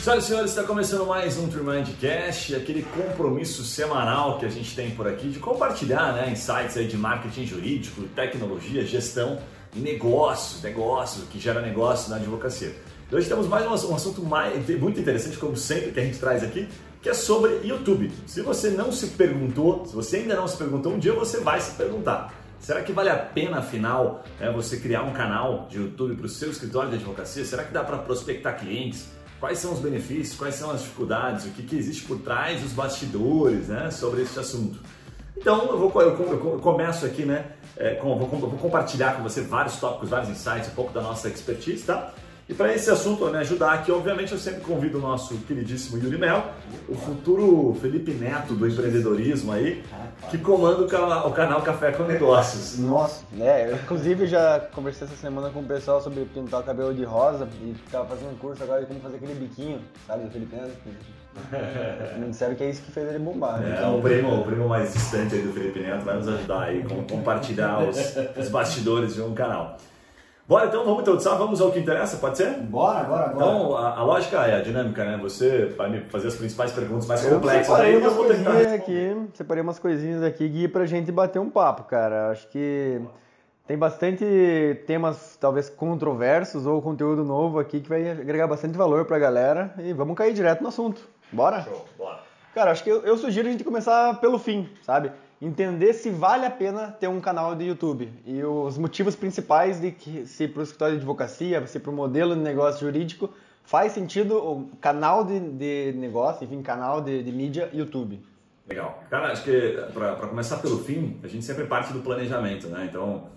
Senhoras e senhores, está começando mais um Tremindcast, aquele compromisso semanal que a gente tem por aqui de compartilhar né, insights aí de marketing jurídico, tecnologia, gestão e negócios, negócios, que gera negócio na advocacia. E hoje temos mais um, um assunto mais, muito interessante, como sempre, que a gente traz aqui, que é sobre YouTube. Se você não se perguntou, se você ainda não se perguntou, um dia você vai se perguntar. Será que vale a pena, afinal, né, você criar um canal de YouTube para o seu escritório de advocacia? Será que dá para prospectar clientes? Quais são os benefícios? Quais são as dificuldades? O que, que existe por trás dos bastidores né, sobre esse assunto? Então, eu, vou, eu, começo aqui, né? É, com, vou, vou compartilhar com você vários tópicos, vários insights, um pouco da nossa expertise, tá? E para esse assunto me ajudar aqui, obviamente, eu sempre convido o nosso queridíssimo Yuri Mel, o futuro Felipe Neto do empreendedorismo aí, que comanda o canal, o canal Café com Negócios. Nossa, é, eu, inclusive já conversei essa semana com o pessoal sobre pintar o cabelo de rosa e tava fazendo um curso agora de como fazer aquele biquinho, sabe, do Felipe Neto. Me disseram que é isso que fez ele bombar. Né? É, o primo, o primo mais distante aí do Felipe Neto vai nos ajudar aí com compartilhar os, os bastidores de um canal. Bora então, vamos introdução, vamos ao que interessa, pode ser? Bora, bora, bora. Então, a, a lógica é a dinâmica, né? Você vai me fazer as principais perguntas mais eu complexas. Separei aí, umas eu coisinhas aqui, separei umas coisinhas aqui, Gui, pra gente bater um papo, cara. Acho que tem bastante temas, talvez, controversos ou conteúdo novo aqui que vai agregar bastante valor pra galera. E vamos cair direto no assunto. Bora? Show, bora. Cara, acho que eu, eu sugiro a gente começar pelo fim, sabe? Entender se vale a pena ter um canal de YouTube e os motivos principais de que se para o escritório de advocacia, se para o modelo de negócio jurídico faz sentido o canal de, de negócio, enfim, canal de, de mídia YouTube. Legal. Cara, acho que para começar pelo fim, a gente sempre parte do planejamento, né? Então,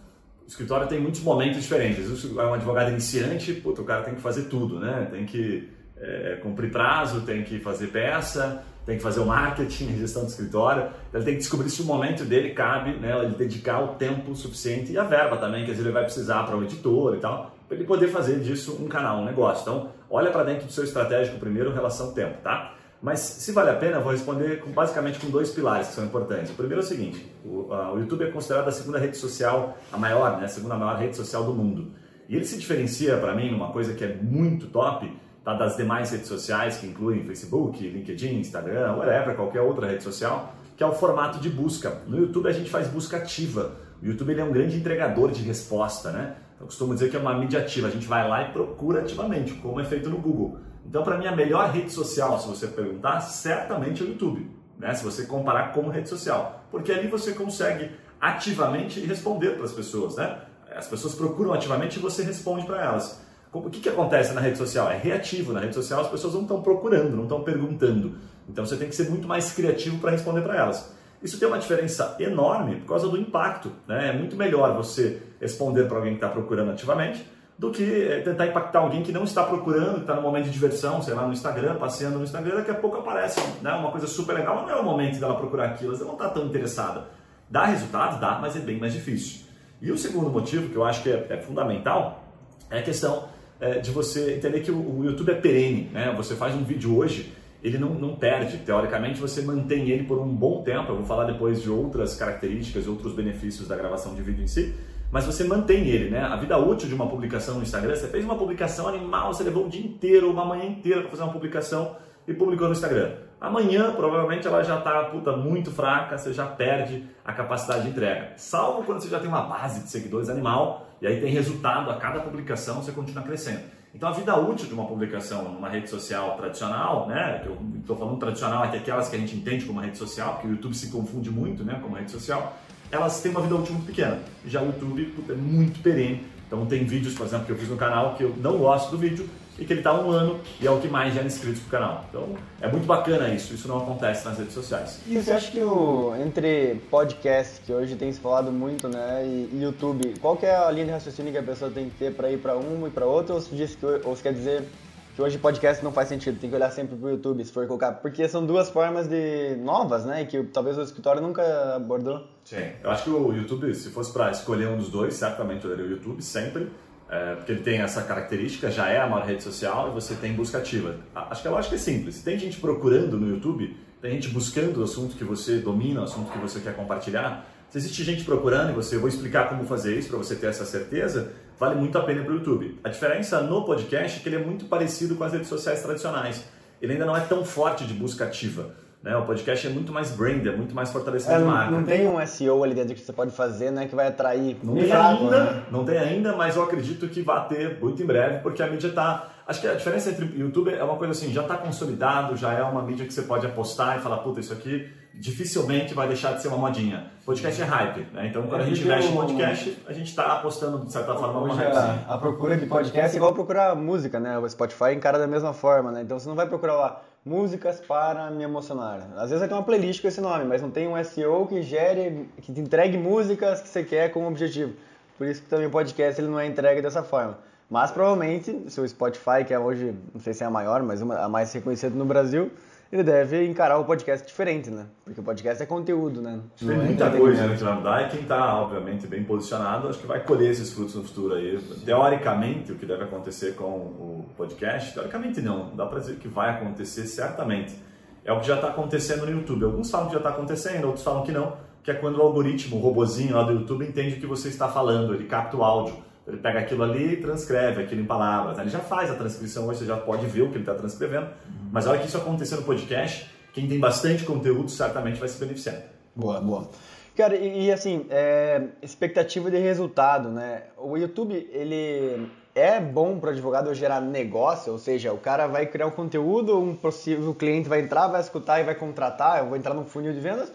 o escritório tem muitos momentos diferentes. É um advogado iniciante, puto, o cara tem que fazer tudo, né? Tem que é, cumprir prazo, tem que fazer peça, tem que fazer o marketing, gestão do escritório, ele tem que descobrir se o momento dele cabe, né, ele dedicar o tempo suficiente e a verba também, que às vezes ele vai precisar para o editor e tal, para ele poder fazer disso um canal, um negócio. Então, olha para dentro do seu estratégico primeiro, relação tempo, tá? Mas se vale a pena, eu vou responder com, basicamente com dois pilares que são importantes. O primeiro é o seguinte: o, a, o YouTube é considerado a segunda rede social, a maior, né, a segunda maior rede social do mundo. E ele se diferencia para mim numa coisa que é muito top, tá, das demais redes sociais, que incluem Facebook, LinkedIn, Instagram, whatever, qualquer outra rede social, que é o formato de busca. No YouTube a gente faz busca ativa. O YouTube ele é um grande entregador de resposta, né? Eu costumo dizer que é uma mídia ativa. A gente vai lá e procura ativamente, como é feito no Google. Então, para mim, a melhor rede social, se você perguntar, certamente é o YouTube. Né? Se você comparar como rede social. Porque ali você consegue ativamente responder para as pessoas. Né? As pessoas procuram ativamente e você responde para elas. O que, que acontece na rede social? É reativo. Na rede social as pessoas não estão procurando, não estão perguntando. Então você tem que ser muito mais criativo para responder para elas. Isso tem uma diferença enorme por causa do impacto. Né? É muito melhor você responder para alguém que está procurando ativamente do que eh, tentar impactar alguém que não está procurando, que está no momento de diversão, sei lá, no Instagram, passeando no Instagram, daqui a pouco aparece né, uma coisa super legal, mas não é o momento dela procurar aquilo, ela não está tão interessada. Dá resultados? Dá, mas é bem mais difícil. E o segundo motivo, que eu acho que é, é fundamental, é a questão é, de você entender que o, o, YouTube é perene, né? Você faz um vídeo hoje, ele não, não perde. Teoricamente, você mantém ele por um bom tempo. Eu vou falar depois de outras características, outros benefícios da gravação de vídeo em si. Mas você mantém ele, né? A vida útil de uma publicação no Instagram, você fez uma publicação animal, você levou um dia inteiro, uma manhã inteira para fazer uma publicação e publicou no Instagram. Amanhã, provavelmente, ela já está puta, muito fraca, você já perde a capacidade de entrega. Salvo quando você já tem uma base de seguidores animal e aí tem resultado a cada publicação, você continua crescendo. Então a vida útil de uma publicação numa rede social tradicional, né, que eu estou falando tradicional aqui, aquelas que a gente entende como rede social, porque o YouTube se confunde muito, né, como rede social, elas têm uma vida útil muito pequena. Já o YouTube é muito perene. Então tem vídeos, por exemplo, que eu fiz no canal que eu não gosto do vídeo, e que ele está um ano e é o que mais gera inscritos para o canal. Então é muito bacana isso, isso não acontece nas redes sociais. E você acha que o, entre podcast, que hoje tem se falado muito, né, e YouTube, qual que é a linha de raciocínio que a pessoa tem que ter para ir para uma e para outra, ou se, diz que, ou se quer dizer que hoje podcast não faz sentido, tem que olhar sempre para o YouTube se for colocar, porque são duas formas de novas, né, que talvez o escritório nunca abordou. Sim, eu acho que o YouTube, se fosse para escolher um dos dois, certamente eu o YouTube sempre, é, porque ele tem essa característica, já é a maior rede social e você tem busca ativa. Acho que a lógica é simples. Tem gente procurando no YouTube, tem gente buscando o assunto que você domina, o assunto que você quer compartilhar, Se existe gente procurando e você, eu vou explicar como fazer isso para você ter essa certeza, vale muito a pena para o YouTube. A diferença no podcast é que ele é muito parecido com as redes sociais tradicionais. Ele ainda não é tão forte de busca ativa. Né? O podcast é muito mais brand, é muito mais fortalecimento é, de marca. Não tem um SEO ali dentro que você pode fazer, né, que vai atrair. Não tem ainda, né? não tem ainda, mas eu acredito que vai ter muito em breve, porque a mídia está. Acho que a diferença entre YouTube é uma coisa assim, já está consolidado, já é uma mídia que você pode apostar e falar, puta, isso aqui dificilmente vai deixar de ser uma modinha. Podcast é hype, né? Então quando a gente investe em podcast, a gente está apostando de certa forma uma hype. A, a procura de podcast é igual procurar música, né? O Spotify encara da mesma forma, né? Então você não vai procurar lá músicas para me emocionar. Às vezes vai ter uma playlist com esse nome, mas não tem um SEO que gere, que te entregue músicas que você quer como objetivo. Por isso que também o podcast ele não é entregue dessa forma. Mas provavelmente, se o Spotify, que é hoje, não sei se é a maior, mas uma, a mais reconhecida no Brasil, ele deve encarar o podcast diferente, né? Porque o podcast é conteúdo, né? Tem é muita coisa né, que dar e quem está, obviamente, bem posicionado, acho que vai colher esses frutos no futuro aí. Teoricamente, o que deve acontecer com o podcast, teoricamente não, dá para dizer que vai acontecer certamente. É o que já está acontecendo no YouTube. Alguns falam que já está acontecendo, outros falam que não, que é quando o algoritmo, o robozinho lá do YouTube entende o que você está falando, ele capta o áudio. Ele pega aquilo ali e transcreve aquilo em palavras. Ele já faz a transcrição, você já pode ver o que ele está transcrevendo. Mas a hora que isso acontecer no podcast, quem tem bastante conteúdo certamente vai se beneficiar. Boa, boa. Cara, e, e assim, é, expectativa de resultado, né? O YouTube, ele é bom para o advogado gerar negócio, ou seja, o cara vai criar um conteúdo, um possível cliente vai entrar, vai escutar e vai contratar, eu vou entrar num funil de vendas,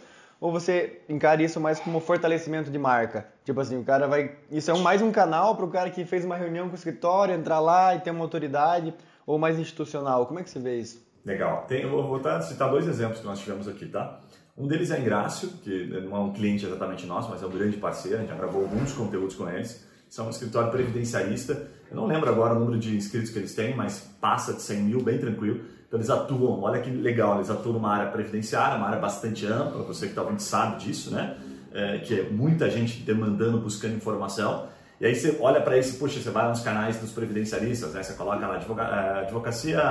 ou você encara isso mais como fortalecimento de marca? Tipo assim, o cara vai. Isso é um, mais um canal para o cara que fez uma reunião com o escritório, entrar lá e ter uma autoridade, ou mais institucional? Como é que você vê isso? Legal. Tem, eu vou voltar, citar dois exemplos que nós tivemos aqui, tá? Um deles é Ingrácio, que não é um cliente exatamente nosso, mas é um grande parceiro, a gente já gravou alguns conteúdos com eles. São um escritório previdenciarista. Eu não lembro agora o número de inscritos que eles têm, mas passa de 100 mil, bem tranquilo. Então eles atuam, olha que legal, eles atuam numa área previdenciária, uma área bastante ampla, você que talvez sabe disso, né? É, que é muita gente demandando, buscando informação. E aí você olha para isso, puxa, você vai nos canais dos previdenciaristas, né? Você coloca lá é, advocacia,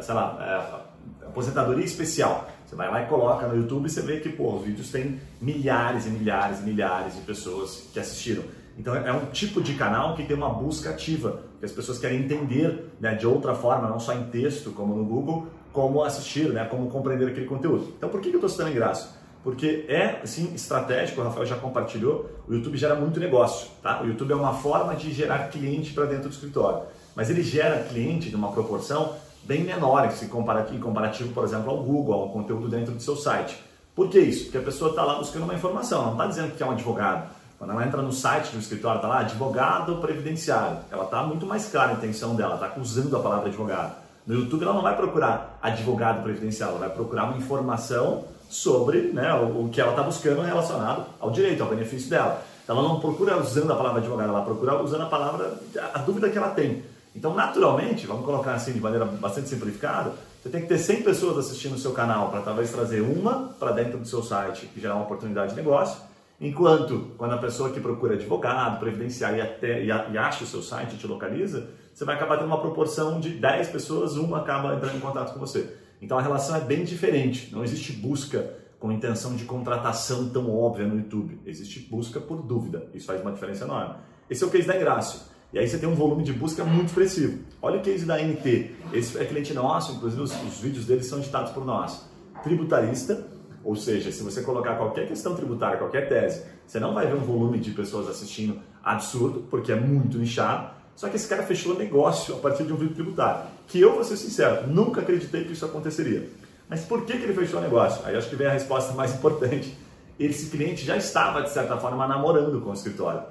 sei lá, é, aposentadoria especial. Você vai lá e coloca no YouTube e você vê que, pô, os vídeos têm milhares e milhares e milhares de pessoas que assistiram. Então é um tipo de canal que tem uma busca ativa, que as pessoas querem entender né, de outra forma, não só em texto, como no Google, como assistir, né, como compreender aquele conteúdo. Então por que, eu estou citando graça? Porque é, assim, estratégico, o Rafael já compartilhou, o YouTube gera muito negócio, tá? O YouTube é uma forma de gerar cliente para dentro do escritório, mas ele gera cliente de uma proporção bem menor se em comparativo, por exemplo, ao Google, ao conteúdo dentro do seu site. Por que isso? Porque a pessoa está lá buscando uma informação, não está dizendo que é um advogado, quando ela entra no site do escritório, está lá, advogado previdenciário. Ela está muito mais clara a intenção dela, está usando a palavra advogado. No YouTube ela não vai procurar advogado previdenciário, ela vai procurar uma informação sobre né, o, o que ela está buscando relacionado ao direito, ao benefício dela. Então, ela não procura usando a palavra advogado, ela procura usando a palavra, a dúvida que ela tem. Então, naturalmente, vamos colocar assim de maneira bastante simplificada, você tem que ter 100 pessoas assistindo o seu canal para talvez trazer uma para dentro do seu site e gerar uma oportunidade de negócio Enquanto, quando a pessoa que procura advogado, previdenciário e, até, e, e acha o seu site e te localiza, você vai acabar tendo uma proporção de 10 pessoas, uma acaba entrando em contato com você. Então a relação é bem diferente. Não existe busca com intenção de contratação tão óbvia no YouTube. Existe busca por dúvida. Isso faz uma diferença enorme. Esse é o case da Ingrácio. E aí você tem um volume de busca muito expressivo. Olha o case da NT. Esse é cliente nosso, inclusive os, os vídeos deles são editados por nós. Tributarista, ou seja, se você colocar qualquer questão tributária, qualquer tese, você não vai ver um volume de pessoas assistindo absurdo, porque é muito nichado. Só que esse cara fechou negócio a partir de um vídeo tributário. Que eu, vou ser sincero, nunca acreditei que isso aconteceria. Mas por que, que ele fechou o negócio? Aí acho que vem a resposta mais importante. Esse cliente já estava, de certa forma, namorando com o escritório.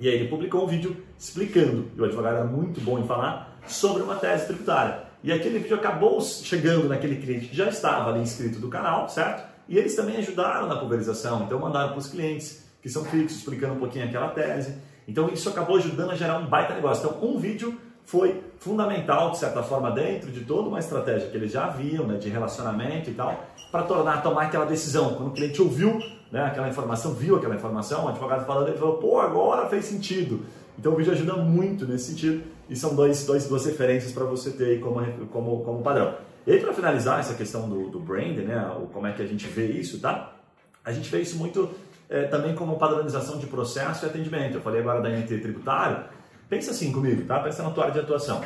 E aí ele publicou um vídeo explicando, e o advogado era muito bom em falar, sobre uma tese tributária. E aquele vídeo acabou chegando naquele cliente que já estava ali inscrito do canal, certo? E eles também ajudaram na pulverização, então mandaram para os clientes que são fixos, explicando um pouquinho aquela tese. Então isso acabou ajudando a gerar um baita negócio. Então um vídeo foi fundamental, de certa forma, dentro de toda uma estratégia que eles já haviam, né, de relacionamento e tal, para tornar, tomar aquela decisão. Quando o cliente ouviu né, aquela informação, viu aquela informação, o advogado falando, ele falou, pô, agora fez sentido. Então o vídeo ajuda muito nesse sentido e são dois, dois, duas referências para você ter aí como, como, como padrão. E aí, para finalizar essa questão do, do brand, né, como é que a gente vê isso, tá? A gente vê isso muito é, também como padronização de processo e atendimento. Eu falei agora da NT tributário. Pensa assim comigo, tá? Pensa na tua área de atuação.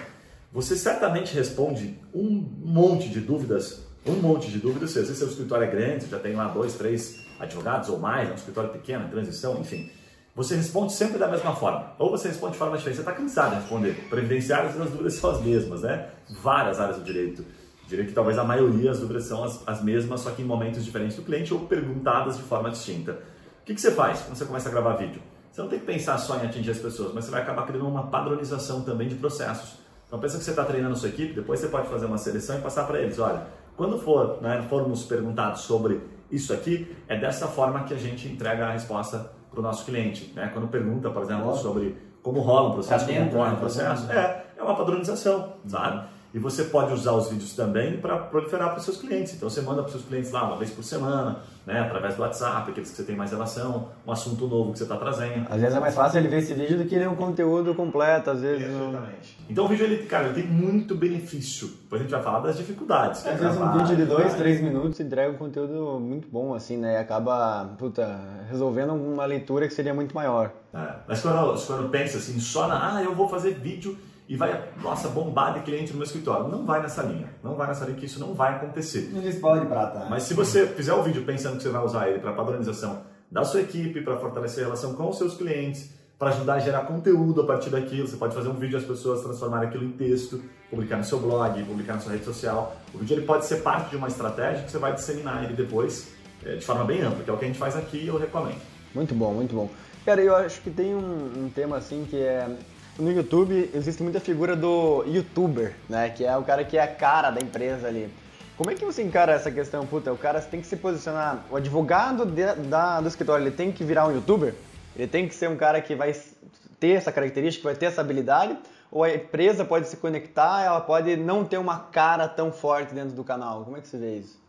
Você certamente responde um monte de dúvidas, um monte de dúvidas. Se às vezes seu escritório é grande, você já tem lá dois, três advogados ou mais, é um escritório pequeno, transição, enfim. Você responde sempre da mesma forma, ou você responde de forma diferente. Você está cansado de responder. Previdenciários, as dúvidas são as mesmas, né? Várias áreas do direito. Diria que talvez a maioria as dúvidas são as, as mesmas, só que em momentos diferentes do cliente ou perguntadas de forma distinta. O que, que você faz quando você começa a gravar vídeo? Você não tem que pensar só em atingir as pessoas, mas você vai acabar criando uma padronização também de processos. Então pensa que você está treinando a sua equipe, depois você pode fazer uma seleção e passar para eles, olha, quando for, né, formos perguntados sobre isso aqui, é dessa forma que a gente entrega a resposta para o nosso cliente. Né? Quando pergunta, por exemplo, sobre como rola um processo, tá como corre um processo, é, é uma padronização, sabe? E você pode usar os vídeos também para proliferar para os seus clientes. Então você manda para os seus clientes lá uma vez por semana, né, através do WhatsApp, aqueles que você tem mais relação, um assunto novo que você está trazendo. Às vezes é mais fácil ele ver esse vídeo do que ler um conteúdo completo, às vezes. Exatamente. Então o vídeo, ele, cara, ele tem muito benefício. Depois a gente vai falar das dificuldades. Às vezes um vídeo de dois, três minutos entrega um conteúdo muito bom, assim, né? E acaba, puta, resolvendo uma leitura que seria muito maior. É. Mas quando, quando pensa assim, só na, ah, eu vou fazer vídeo e vai, nossa, bombar de cliente no meu escritório. Não vai nessa linha. Não vai nessa linha que isso não vai acontecer. Não escola de prata. Mas se você fizer o vídeo pensando que você vai usar ele para padronização da sua equipe, para fortalecer a relação com os seus clientes, para ajudar a gerar conteúdo a partir daquilo, você pode fazer um vídeo e as pessoas transformarem aquilo em texto, publicar no seu blog, publicar na sua rede social. O vídeo ele pode ser parte de uma estratégia que você vai disseminar ele depois é, de forma bem ampla, que é o que a gente faz aqui e eu recomendo. Muito bom, muito bom. Cara, eu acho que tem um, um tema assim que é no YouTube existe muita figura do youtuber, né? Que é o cara que é a cara da empresa ali. Como é que você encara essa questão? Puta, o cara tem que se posicionar. O advogado de, da, do escritório ele tem que virar um youtuber? Ele tem que ser um cara que vai ter essa característica, vai ter essa habilidade? Ou a empresa pode se conectar, ela pode não ter uma cara tão forte dentro do canal? Como é que você vê isso?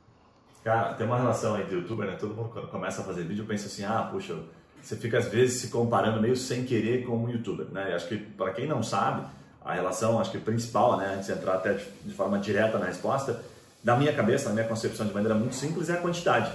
Cara, tem uma relação de youtuber, né? Todo mundo começa a fazer vídeo pensa assim, ah, puxa, você fica às vezes se comparando meio sem querer com um youtuber, né? acho que para quem não sabe, a relação, acho que principal, né, antes de entrar até de, de forma direta na resposta, da minha cabeça, na minha concepção de maneira muito simples, é a quantidade.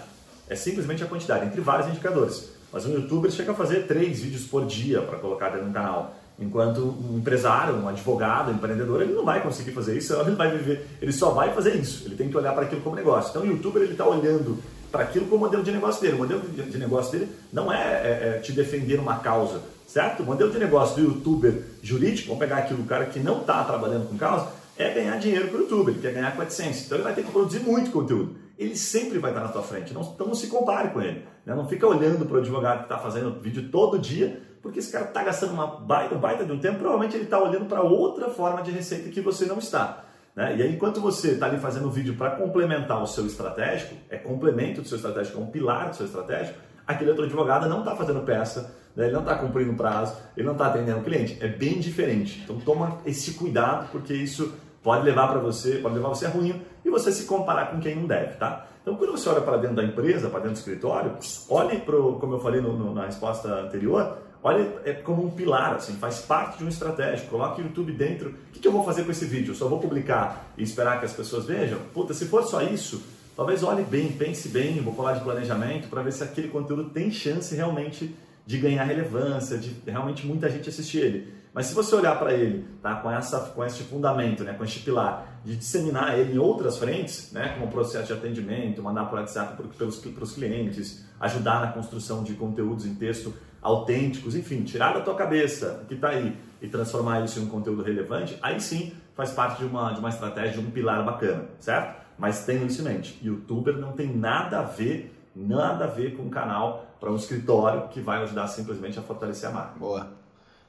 É simplesmente a quantidade, entre vários indicadores. Mas um youtuber chega a fazer três vídeos por dia para colocar dentro do canal. Enquanto um empresário, um advogado, um empreendedor, ele não vai conseguir fazer isso, ele vai viver, ele só vai fazer isso. Ele tem que olhar para aquilo como negócio. Então o youtuber ele está olhando para aquilo como modelo de negócio dele. O modelo de negócio dele não é, é, é, te defender uma causa, certo? O modelo de negócio do youtuber jurídico, vamos pegar aqui o cara que não está trabalhando com causa, é ganhar dinheiro para o youtuber, ele quer ganhar com a AdSense. Então ele vai ter que produzir muito conteúdo. Ele sempre vai estar na tua frente, não, então não se compare com ele. Né? Não fica olhando para o advogado que está fazendo vídeo todo dia, porque esse cara está gastando uma baita, baita de um tempo, provavelmente ele está olhando para outra forma de receita que você não está. Né? E aí, enquanto você está ali fazendo vídeo para complementar o seu estratégico, é complemento do seu estratégico, é um pilar do seu estratégico, aquele outro advogado não está fazendo peça, né? ele não está cumprindo prazo, ele não está atendendo o cliente. É bem diferente. Então, toma esse cuidado, porque isso pode levar para você, pode levar você a ruim e você se comparar com quem não deve, tá? Então, quando você olha para dentro da empresa, para dentro do escritório, olhe para, como eu falei no, no, na resposta anterior, olha é como um pilar, assim, faz parte de um estratégia. Coloque o YouTube dentro. O que, eu vou fazer com esse vídeo? Eu só vou publicar e esperar que as pessoas vejam? Puta, se for só isso, talvez olhe bem, pense bem, vou falar de planejamento para ver se aquele conteúdo tem chance realmente de ganhar relevância, de realmente muita gente assistir ele. Mas se você olhar para ele tá, com, essa, com esse fundamento, né, com este pilar, de disseminar ele em outras frentes, né, como processo de atendimento, mandar por WhatsApp para os clientes, ajudar na construção de conteúdos em texto autênticos, enfim, tirar da tua cabeça o que está aí e transformar isso em um conteúdo relevante, aí sim faz parte de uma, de uma estratégia, de um pilar bacana, certo? Mas tenha isso em mente, youtuber não tem nada a ver, nada a ver com um canal para um escritório que vai ajudar simplesmente a fortalecer a marca. Boa.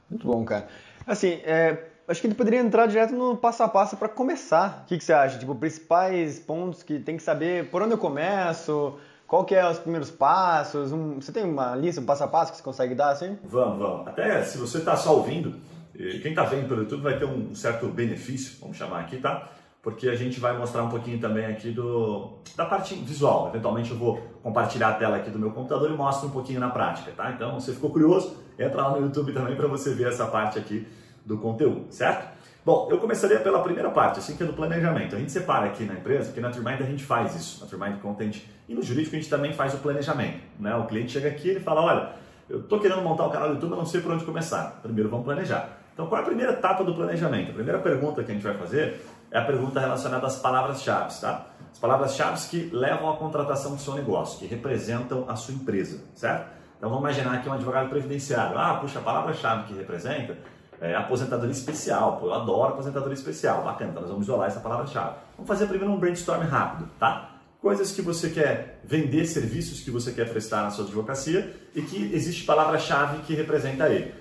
Muito bom, cara. Assim, é, acho que ele poderia entrar direto no passo a passo para começar. O que, que você acha? Tipo, principais pontos que tem que saber por onde eu começo, qual que é os primeiros passos? Um, você tem uma lista, um passo a passo que você consegue dar assim? Vamos, vamos. Até se você está só ouvindo, quem está vendo pelo YouTube vai ter um certo benefício, vamos chamar aqui, tá? Porque a gente vai mostrar um pouquinho também aqui do, da parte visual. Eventualmente eu vou compartilhar a tela aqui do meu computador e mostro um pouquinho na prática, tá? Então, se você ficou curioso, entra lá no YouTube também para você ver essa parte aqui do conteúdo, certo? Bom, eu começaria pela primeira parte, assim que é do planejamento. A gente separa aqui na empresa, porque na Turmind a gente faz isso, na Turmind Content. E no jurídico a gente também faz o planejamento. Né? O cliente chega aqui e fala, olha, eu estou querendo montar um canal do YouTube, mas não sei por onde começar. Primeiro vamos planejar. Então qual é a primeira etapa do planejamento? A primeira pergunta que a gente vai fazer é a pergunta relacionada às palavras-chave, tá? As palavras-chave que levam à contratação do seu negócio, que representam a sua empresa, certo? Então vamos imaginar que um advogado previdenciário, ah, puxa, a palavra-chave que representa é, aposentadoria especial. Pô, eu adoro aposentadoria especial. Bacana, então nós vamos isolar essa palavra-chave. Vamos fazer primeiro um brainstorm rápido, tá? Coisas que você quer vender, serviços que você quer prestar na sua advocacia e que existe palavra-chave que representa ele.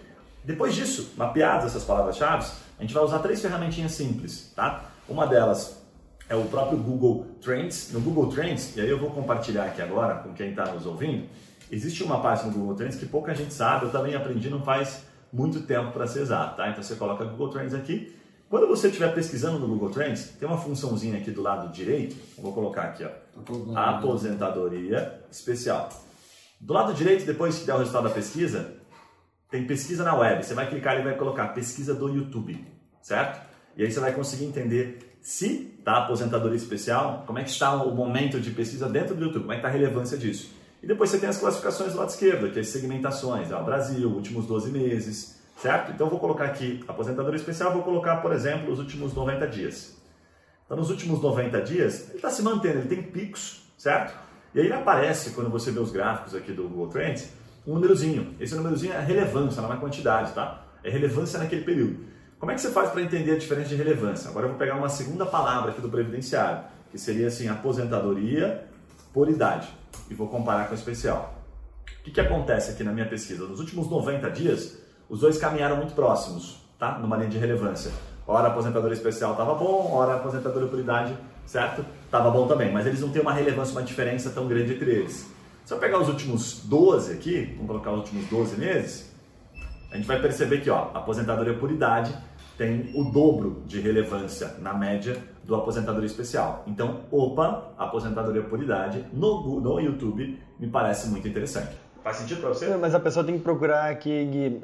Depois disso, mapeadas essas palavras-chave, a gente vai usar três ferramentinhas simples, tá? Uma delas é o próprio Google Trends. No Google Trends, e aí eu vou compartilhar aqui agora com quem está nos ouvindo, existe uma parte no Google Trends que pouca gente sabe, eu também aprendi não faz muito tempo para ser exato, tá? Então você coloca Google Trends aqui. Quando você estiver pesquisando no Google Trends, tem uma funçãozinha aqui do lado direito, vou colocar aqui, ó, aposentadoria especial. Do lado direito, depois que der o resultado da pesquisa, tem pesquisa na web. Você vai clicar e vai colocar pesquisa do YouTube, certo? E aí você vai conseguir entender se está aposentadoria especial, como é que está o momento de pesquisa dentro do YouTube, como é que está a relevância disso. E depois você tem as classificações do lado esquerdo, que é as segmentações, ó, Brasil, últimos 12 meses, certo? Então vou colocar aqui aposentadoria especial, vou colocar, por exemplo, os últimos 90 dias. Então nos últimos 90 dias, ele está se mantendo, ele tem picos, certo? E aí aparece, quando você vê os gráficos aqui do Google Trends, um númerozinho. Esse númerozinho é relevância, não é quantidade, tá? É relevância naquele período. Como é que você faz para entender a diferença de relevância? Agora eu vou pegar uma segunda palavra aqui do previdenciário, que seria assim, aposentadoria por idade e vou comparar com o especial. O que, que acontece aqui na minha pesquisa? Nos últimos 90 dias, os dois caminharam muito próximos, tá? Numa linha de relevância. Ora a aposentadoria especial estava bom, ora a aposentadoria por idade, certo? Estava bom também, mas eles não têm uma relevância, uma diferença tão grande entre eles. Se eu pegar os últimos 12 aqui, vamos colocar os últimos 12 meses, a gente vai perceber que ó, aposentadoria por idade tem o dobro de relevância na média do aposentadoria especial. Então, opa, aposentadoria por idade no, no YouTube me parece muito interessante. Faz sentido para você? Mas a pessoa tem que procurar aqui, Gui,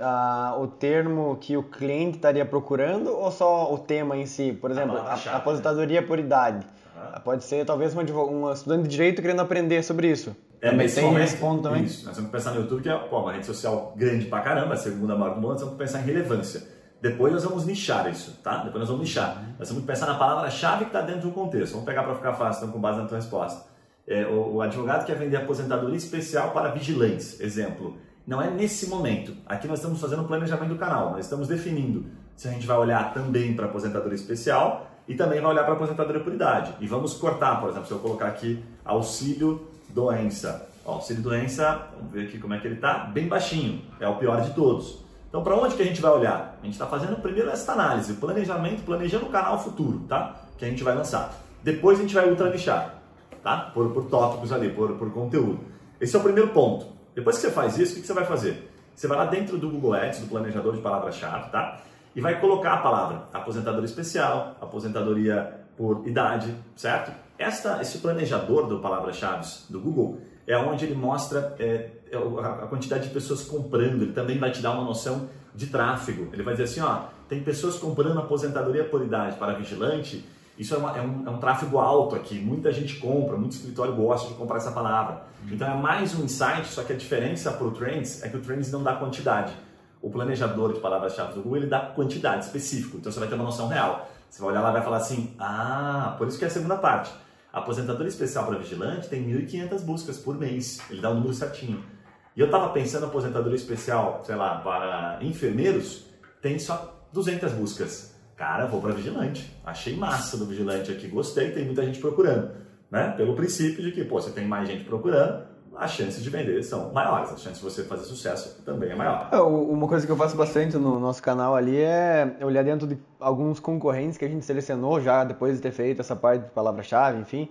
o termo que o cliente estaria procurando ou só o tema em si? Por exemplo, a, a aposentadoria né? por idade. Uhum. Pode ser talvez uma, uma estudante de direito querendo aprender sobre isso. É, também tem esse ponto também. Isso. Nós temos que pensar no YouTube, que é pô, uma rede social grande pra caramba, a segunda maior do mundo, nós temos que pensar em relevância. Depois nós vamos nichar isso, tá? Depois nós vamos nichar. Nós que pensar na palavra-chave que está dentro do contexto. Vamos pegar para ficar fácil, então, com base na tua resposta. É, o, o, advogado quer vender aposentadoria especial para vigilantes, exemplo. Não é nesse momento. Aqui nós estamos fazendo o planejamento do canal. Nós estamos definindo se a gente vai olhar também para aposentadoria especial e também vai olhar para aposentadoria por idade. E vamos cortar, por exemplo, se eu colocar aqui auxílio doença. Ó, auxílio doença, vamos ver aqui como é que ele está, bem baixinho. É o pior de todos. Então, para onde que a gente vai olhar? A gente está fazendo primeiro essa análise, planejamento, planejando o canal futuro, tá? Que a gente vai lançar. Depois a gente vai ultra tá? Por, por tópicos ali, por, por conteúdo. Esse é o primeiro ponto. Depois que você faz isso, o que, que você vai fazer? Você vai lá dentro do Google Ads, do planejador de palavra-chave, tá? E vai colocar a palavra aposentadoria especial, aposentadoria por idade, certo? Esta, esse planejador do palavra-chave do Google é onde ele mostra é a quantidade de pessoas comprando, ele também vai te dar uma noção de tráfego. Ele vai dizer assim, ó, tem pessoas comprando aposentadoria por idade para vigilante, isso é, uma, é, um, é, um, tráfego alto aqui, muita gente compra, muito escritório gosta de comprar essa palavra. Então é mais um insight, só que a diferença para o Trends é que o Trends não dá quantidade. O planejador de palavras-chave do Google ele dá quantidade específica, então você vai ter uma noção real. Você vai olhar lá e vai falar assim, ah, por isso que é a segunda parte. A aposentadoria especial para vigilante tem 1.500 buscas por mês, ele dá o um número certinho. E eu estava pensando aposentadoria especial, sei lá, para enfermeiros, tem só 200 buscas. Cara, vou para vigilante. Achei massa do vigilante aqui, gostei, tem muita gente procurando. Né? Pelo princípio de que, pô, você tem mais gente procurando, as chances de vender são maiores, as chances de você fazer sucesso também é maior. É, uma coisa que eu faço bastante no nosso canal ali é olhar dentro de alguns concorrentes que a gente selecionou já depois de ter feito essa parte de palavra-chave, enfim.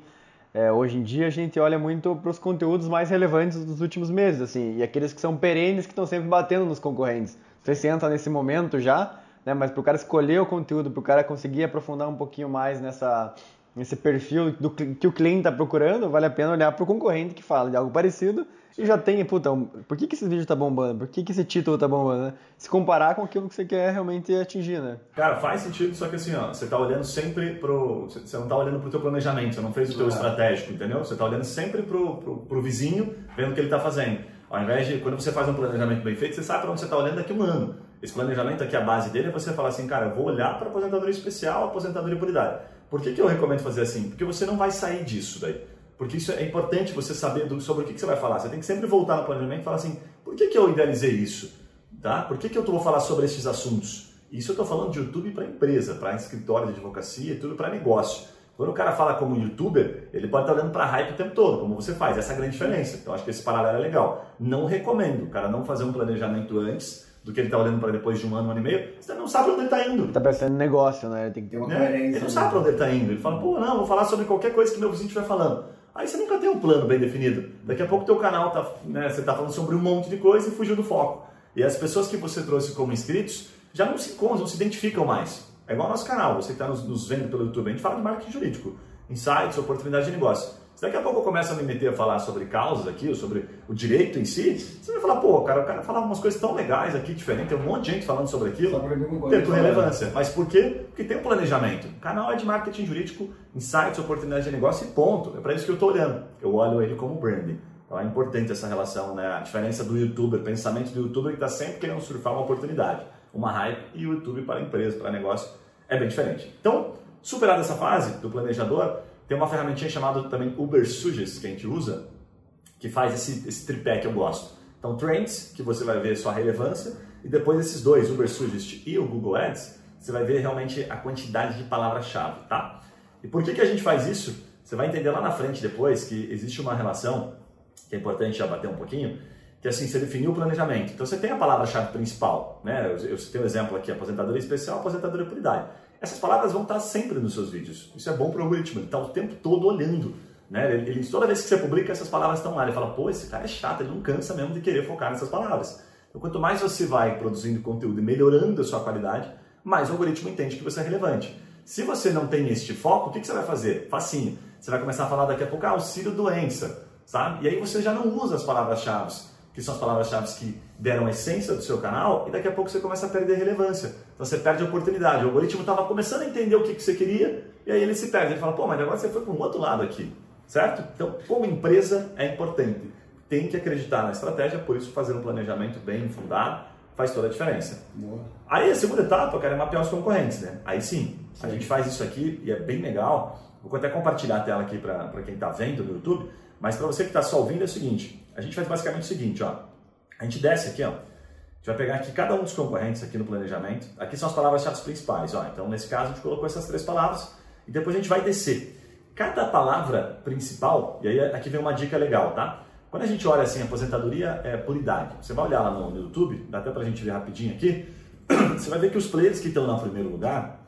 É, hoje em dia a gente olha muito para os conteúdos mais relevantes dos últimos meses, assim, e aqueles que são perenes que estão sempre batendo nos concorrentes. Você se entra nesse momento já, né, mas para o cara escolher o conteúdo, para o cara conseguir aprofundar um pouquinho mais nessa esse perfil do que o cliente está procurando, vale a pena olhar para o concorrente que fala de algo parecido e já tem, puta, por que, que esse vídeo tá bombando? Por que, que esse título tá bombando? Né? Se comparar com aquilo que você quer realmente atingir, né? Cara, faz sentido, só que assim, ó, você tá olhando sempre pro. Você não tá olhando pro teu planejamento, você não fez o teu é. estratégico, entendeu? Você tá olhando sempre pro, pro, pro vizinho, vendo o que ele tá fazendo. Ao invés de, quando você faz um planejamento bem feito, você sabe para onde você está olhando daqui a um ano. Esse planejamento aqui, a base dele é você falar assim, cara, eu vou olhar para aposentadoria especial, aposentadoria por idade. Por que, que eu recomendo fazer assim? Porque você não vai sair disso daí. Porque isso é importante você saber sobre o que, você vai falar. Você tem que sempre voltar no planejamento e falar assim, por que, que eu idealizei isso? Tá? Por que, que eu vou falar sobre esses assuntos? Isso eu estou falando de YouTube para empresa, para escritório de advocacia, tudo para negócio. Quando o cara fala como youtuber, ele pode estar olhando para hype o tempo todo, como você faz. Essa é a grande diferença. Então acho que esse paralelo é legal. Não recomendo o cara não fazer um planejamento antes do que ele está olhando para depois de um ano, um ano e meio. Você não sabe onde ele está indo. Está pensando em negócio, né? Ele tem que ter uma né? coerência. Ele não sabe para onde ele está indo. Ele fala, pô, não, vou falar sobre qualquer coisa que meu vizinho estiver falando. Aí você nunca tem um plano bem definido. Daqui a pouco teu canal tá, né, você está falando sobre um monte de coisa e fugiu do foco. E as pessoas que você trouxe como inscritos já não se encontram, não se identificam mais. É igual ao nosso canal, você que está nos, nos, vendo pelo YouTube, a gente fala de marketing jurídico, insights, oportunidade de negócio. Se daqui a pouco eu começo a me meter a falar sobre causas aqui, ou sobre o direito em si, você vai falar, pô, cara, o cara falava umas coisas tão legais aqui, diferentes, tem um monte de gente falando sobre aquilo, tem relevância. Mas por quê? Porque tem um planejamento. O canal é de marketing jurídico, insights, oportunidade de negócio e ponto. É para isso que eu estou olhando. Eu olho ele como branding. Então é importante essa relação, né? A diferença do youtuber, pensamento do youtuber que está sempre querendo surfar uma oportunidade, uma hype, e o YouTube para empresa, para negócio, é bem diferente. Então, superada essa fase do planejador, tem uma ferramentinha chamada também Uber Suggest que a gente usa, que faz esse, esse tripé que eu gosto. Então, Trends, que você vai ver sua relevância, e depois esses dois, Uber Suggest e o Google Ads, você vai ver realmente a quantidade de palavras-chave, tá? E por que, que a gente faz isso? Você vai entender lá na frente depois que existe uma relação, que é importante já bater um pouquinho, que assim, você definiu o planejamento. Então você tem a palavra-chave principal, né? Eu, eu tenho um exemplo aqui, aposentadoria especial, aposentadoria por idade. Essas palavras vão estar sempre nos seus vídeos. Isso é bom para o algoritmo, ele está o tempo todo olhando. Né? Ele, ele, toda vez que você publica, essas palavras estão lá. Ele fala, pô, esse cara é chato, ele não cansa mesmo de querer focar nessas palavras. Então, quanto mais você vai produzindo conteúdo e melhorando a sua qualidade, mais o algoritmo entende que você é relevante. Se você não tem este foco, o que, que você vai fazer? Facinho. Você vai começar a falar daqui a pouco, ah, auxílio doença, sabe? E aí você já não usa as palavras-chave que são as palavras-chave que deram a essência do seu canal, e daqui a pouco você começa a perder relevância. Então você perde a oportunidade. O algoritmo estava começando a entender o que, que você queria, e aí ele se perde. Ele fala, pô, mas agora você foi para um outro lado aqui, certo? Então, como empresa, é importante. Tem que acreditar na estratégia, por isso fazer um planejamento bem fundado faz toda a diferença. Boa. Aí a segunda etapa, cara, é mapear os concorrentes, né? Aí sim, sim, a gente faz isso aqui e é bem legal. Vou até compartilhar a tela aqui para quem está vendo no YouTube, mas para você que está só ouvindo é o seguinte, a gente faz basicamente o seguinte, ó. A gente desce aqui, ó. A gente vai pegar aqui cada um dos concorrentes aqui no planejamento. Aqui são as palavras-chave principais, ó. Então, nesse caso, a gente colocou essas três palavras e depois a gente vai descer. Cada palavra principal, e aí aqui vem uma dica legal, tá? Quando a gente olha assim, aposentadoria é por idade, você vai olhar lá no, YouTube, dá até pra gente ver rapidinho aqui, você vai ver que os players que estão no primeiro lugar,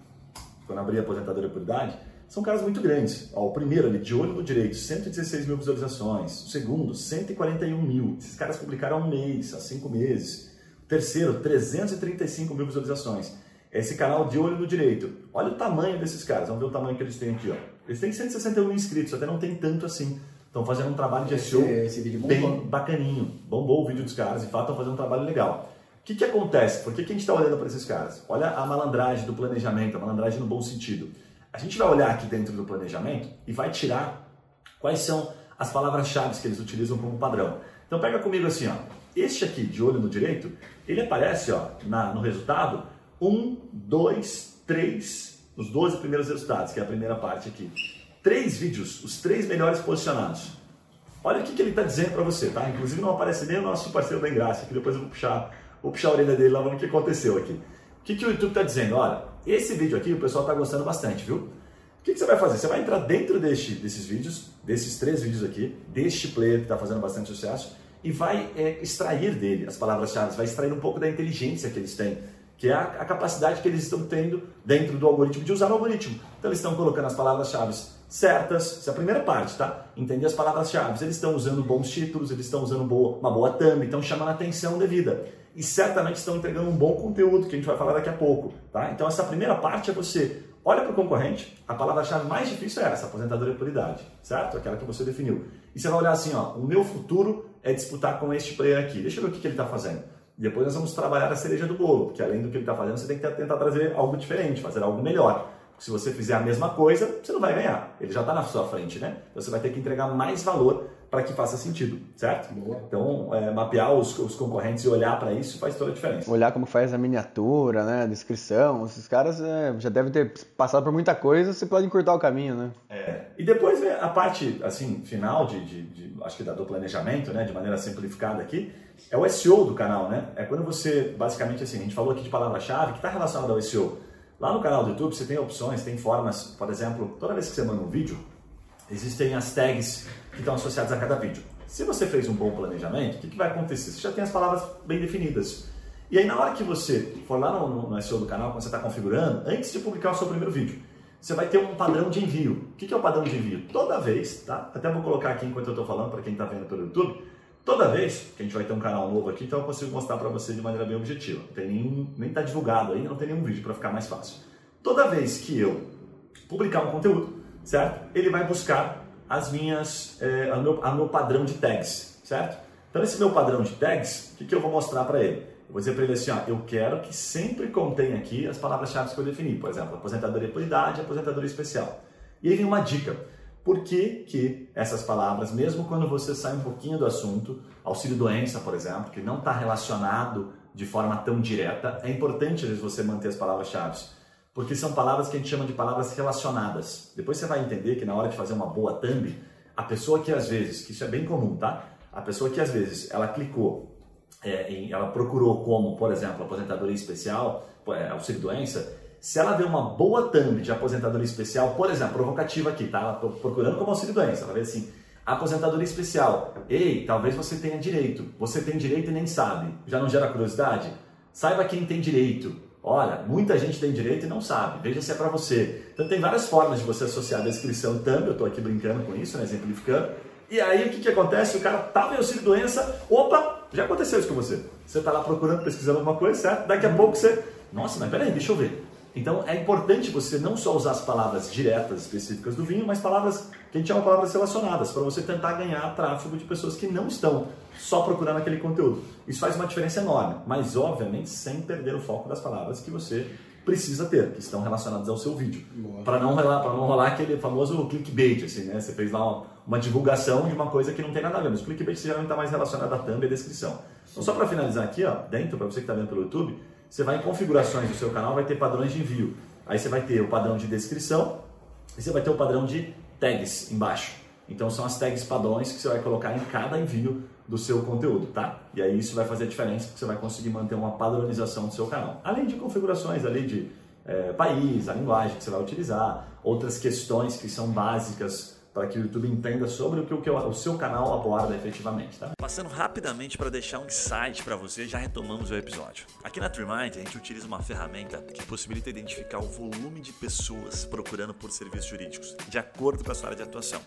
quando abrir aposentadoria por idade, são caras muito grandes. Ó, o primeiro ali, de olho no direito, 116 mil visualizações. O segundo, 141 mil. Esses caras publicaram há um mês, há cinco meses. O terceiro, 335 mil visualizações. Esse canal de olho no direito. Olha o tamanho desses caras, vamos ver o tamanho que eles têm aqui. Ó. Eles têm 161 mil inscritos, até não tem tanto assim. Estão fazendo um trabalho de SEO esse bem bacaninho. Bombou o vídeo dos caras, de fato estão fazendo um trabalho legal. O que, que acontece? Por que, que a gente está olhando para esses caras? Olha a malandragem do planejamento, a malandragem no bom sentido. A gente vai olhar aqui dentro do planejamento e vai tirar quais são as palavras-chave que eles utilizam como padrão. Então pega comigo assim, ó. Este aqui, de olho no direito, ele aparece ó, na, no resultado 1, 2, 3, os 12 primeiros resultados, que é a primeira parte aqui. Três vídeos, os três melhores posicionados. Olha o que, que ele está dizendo para você, tá? Inclusive não aparece nem o nosso parceiro da Engraça, que depois eu vou puxar, vou puxar a orelha dele lá, vamos ver o que aconteceu aqui. O que, que o YouTube está dizendo? Olha, esse vídeo aqui o pessoal está gostando bastante, viu? O que, que, você vai fazer? Você vai entrar dentro deste, desses vídeos, desses três vídeos aqui, deste player que está fazendo bastante sucesso, e vai é, extrair dele as palavras-chave, vai extrair um pouco da inteligência que eles têm, que é a, a, capacidade que eles estão tendo dentro do algoritmo de usar o algoritmo. Então eles estão colocando as palavras-chave certas, essa é a primeira parte, tá? Entender as palavras-chave. Eles estão usando bons títulos, eles estão usando boa, uma boa thumb, estão chamando a atenção devida. E certamente estão entregando um bom conteúdo que a gente vai falar daqui a pouco, tá? Então essa primeira parte é você olha para o concorrente, a palavra-chave mais difícil é essa, aposentadoria por idade, certo? Aquela que você definiu. E você vai olhar assim, ó, o meu futuro é disputar com este player aqui. Deixa eu ver o que, que ele está fazendo. E depois nós vamos trabalhar a cereja do bolo, porque além do que ele está fazendo, você tem que tentar trazer algo diferente, fazer algo melhor. Se você fizer a mesma coisa, você não vai ganhar. Ele já está na sua frente, né? Então você vai ter que entregar mais valor para que faça sentido, certo? Boa. Então, é, mapear os, os, concorrentes e olhar para isso faz toda a diferença. Olhar como faz a miniatura, né? A descrição. Esses caras é, já devem ter passado por muita coisa, você pode encurtar o caminho, né? É. E depois a parte, assim, final de, de, de acho que do planejamento, né? De maneira simplificada aqui, é o SEO do canal, né? É quando você, basicamente assim, a gente falou aqui de palavra-chave que está relacionado ao SEO. Lá no canal do YouTube você tem opções, tem formas, por exemplo, toda vez que você manda um vídeo, existem as tags estão associadas a cada vídeo. Se você fez um bom planejamento, o que, vai acontecer? Você já tem as palavras bem definidas. E aí, na hora que você for lá no, no SEO do canal, quando você está configurando, antes de publicar o seu primeiro vídeo, você vai ter um padrão de envio. O que, é o padrão de envio? Toda vez, tá? Até vou colocar aqui enquanto eu estou falando para quem está vendo pelo YouTube. Toda vez que a gente vai ter um canal novo aqui, então eu consigo mostrar para você de maneira bem objetiva. Não tem nenhum, nem está divulgado aí, não tem nenhum vídeo para ficar mais fácil. Toda vez que eu publicar um conteúdo, certo? Ele vai buscar as minhas, é, a, meu, a meu padrão de tags, certo? Então esse meu padrão de tags, o que, que eu vou mostrar para ele? Eu vou dizer para ele assim, ó, eu quero que sempre contenha aqui as palavras-chave que eu defini, por exemplo, aposentadoria por idade, aposentadoria especial. E aí vem uma dica. Por que, que essas palavras, mesmo quando você sai um pouquinho do assunto, auxílio-doença, por exemplo, que não está relacionado de forma tão direta, é importante você manter as palavras-chave porque são palavras que a gente chama de palavras relacionadas. Depois você vai entender que na hora de fazer uma boa thumb, a pessoa que às vezes, que isso é bem comum, tá? A pessoa que às vezes ela clicou, é, em, ela procurou como, por exemplo, aposentadoria especial, é, auxílio-doença, se ela vê uma boa thumb de aposentadoria especial, por exemplo, provocativa aqui, tá? Ela procurando como auxílio-doença, ela vê assim, aposentadoria especial, ei, talvez você tenha direito, você tem direito e nem sabe, já não gera curiosidade? Saiba quem tem direito, Olha, muita gente tem direito e não sabe. Veja se é para você. Então tem várias formas de você associar a descrição thumb. Eu estou aqui brincando com isso, né, exemplificando. E aí o que, que acontece? O cara tá em auxílio doença. Opa, já aconteceu isso com você. Você está lá procurando, pesquisando alguma coisa, certo? Daqui a pouco você. Nossa, mas peraí, deixa eu ver. Então é importante você não só usar as palavras diretas específicas do vinho, mas palavras que a gente chama palavras relacionadas, para você tentar ganhar tráfego de pessoas que não estão só procurando aquele conteúdo. Isso faz uma diferença enorme, mas obviamente sem perder o foco das palavras que você precisa ter, que estão relacionadas ao seu vídeo. Para não, rolar, não rolar aquele famoso clickbait, assim, né? Você fez lá uma, uma, divulgação de uma coisa que não tem nada a ver, mas o clickbait geralmente está mais relacionado à thumb e à descrição. Então, só para finalizar aqui, ó, dentro, para você que está vendo pelo YouTube, você vai em configurações do seu canal, vai ter padrões de envio. Aí você vai ter o padrão de descrição e você vai ter o padrão de tags embaixo. Então são as tags padrões que você vai colocar em cada envio do seu conteúdo, tá? E aí isso vai fazer a diferença porque você vai conseguir manter uma padronização do seu canal. Além de configurações ali de é, país, a linguagem que você vai utilizar, outras questões que são básicas para que o YouTube entenda sobre o que, o que o seu canal aborda efetivamente. Tá? Passando rapidamente para deixar um insight para você, já retomamos o episódio. Aqui na TreeMind a gente utiliza uma ferramenta que possibilita identificar o volume de pessoas procurando por serviços jurídicos, de acordo com a sua área de atuação.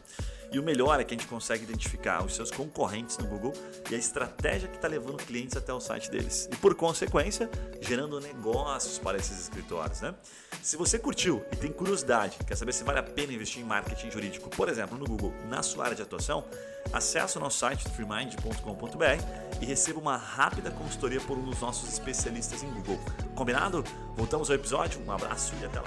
E o melhor é que a gente consegue identificar os seus concorrentes no Google e a estratégia que está levando clientes até o site deles. E por consequência, gerando negócios para esses escritórios. Né? Se você curtiu e tem curiosidade, quer saber se vale a pena investir em marketing jurídico, por exemplo, no Google, na sua área de atuação, acesse o nosso site freemind.com.br e receba uma rápida consultoria por um dos nossos especialistas em Google. Combinado? Voltamos ao episódio, um abraço e até lá.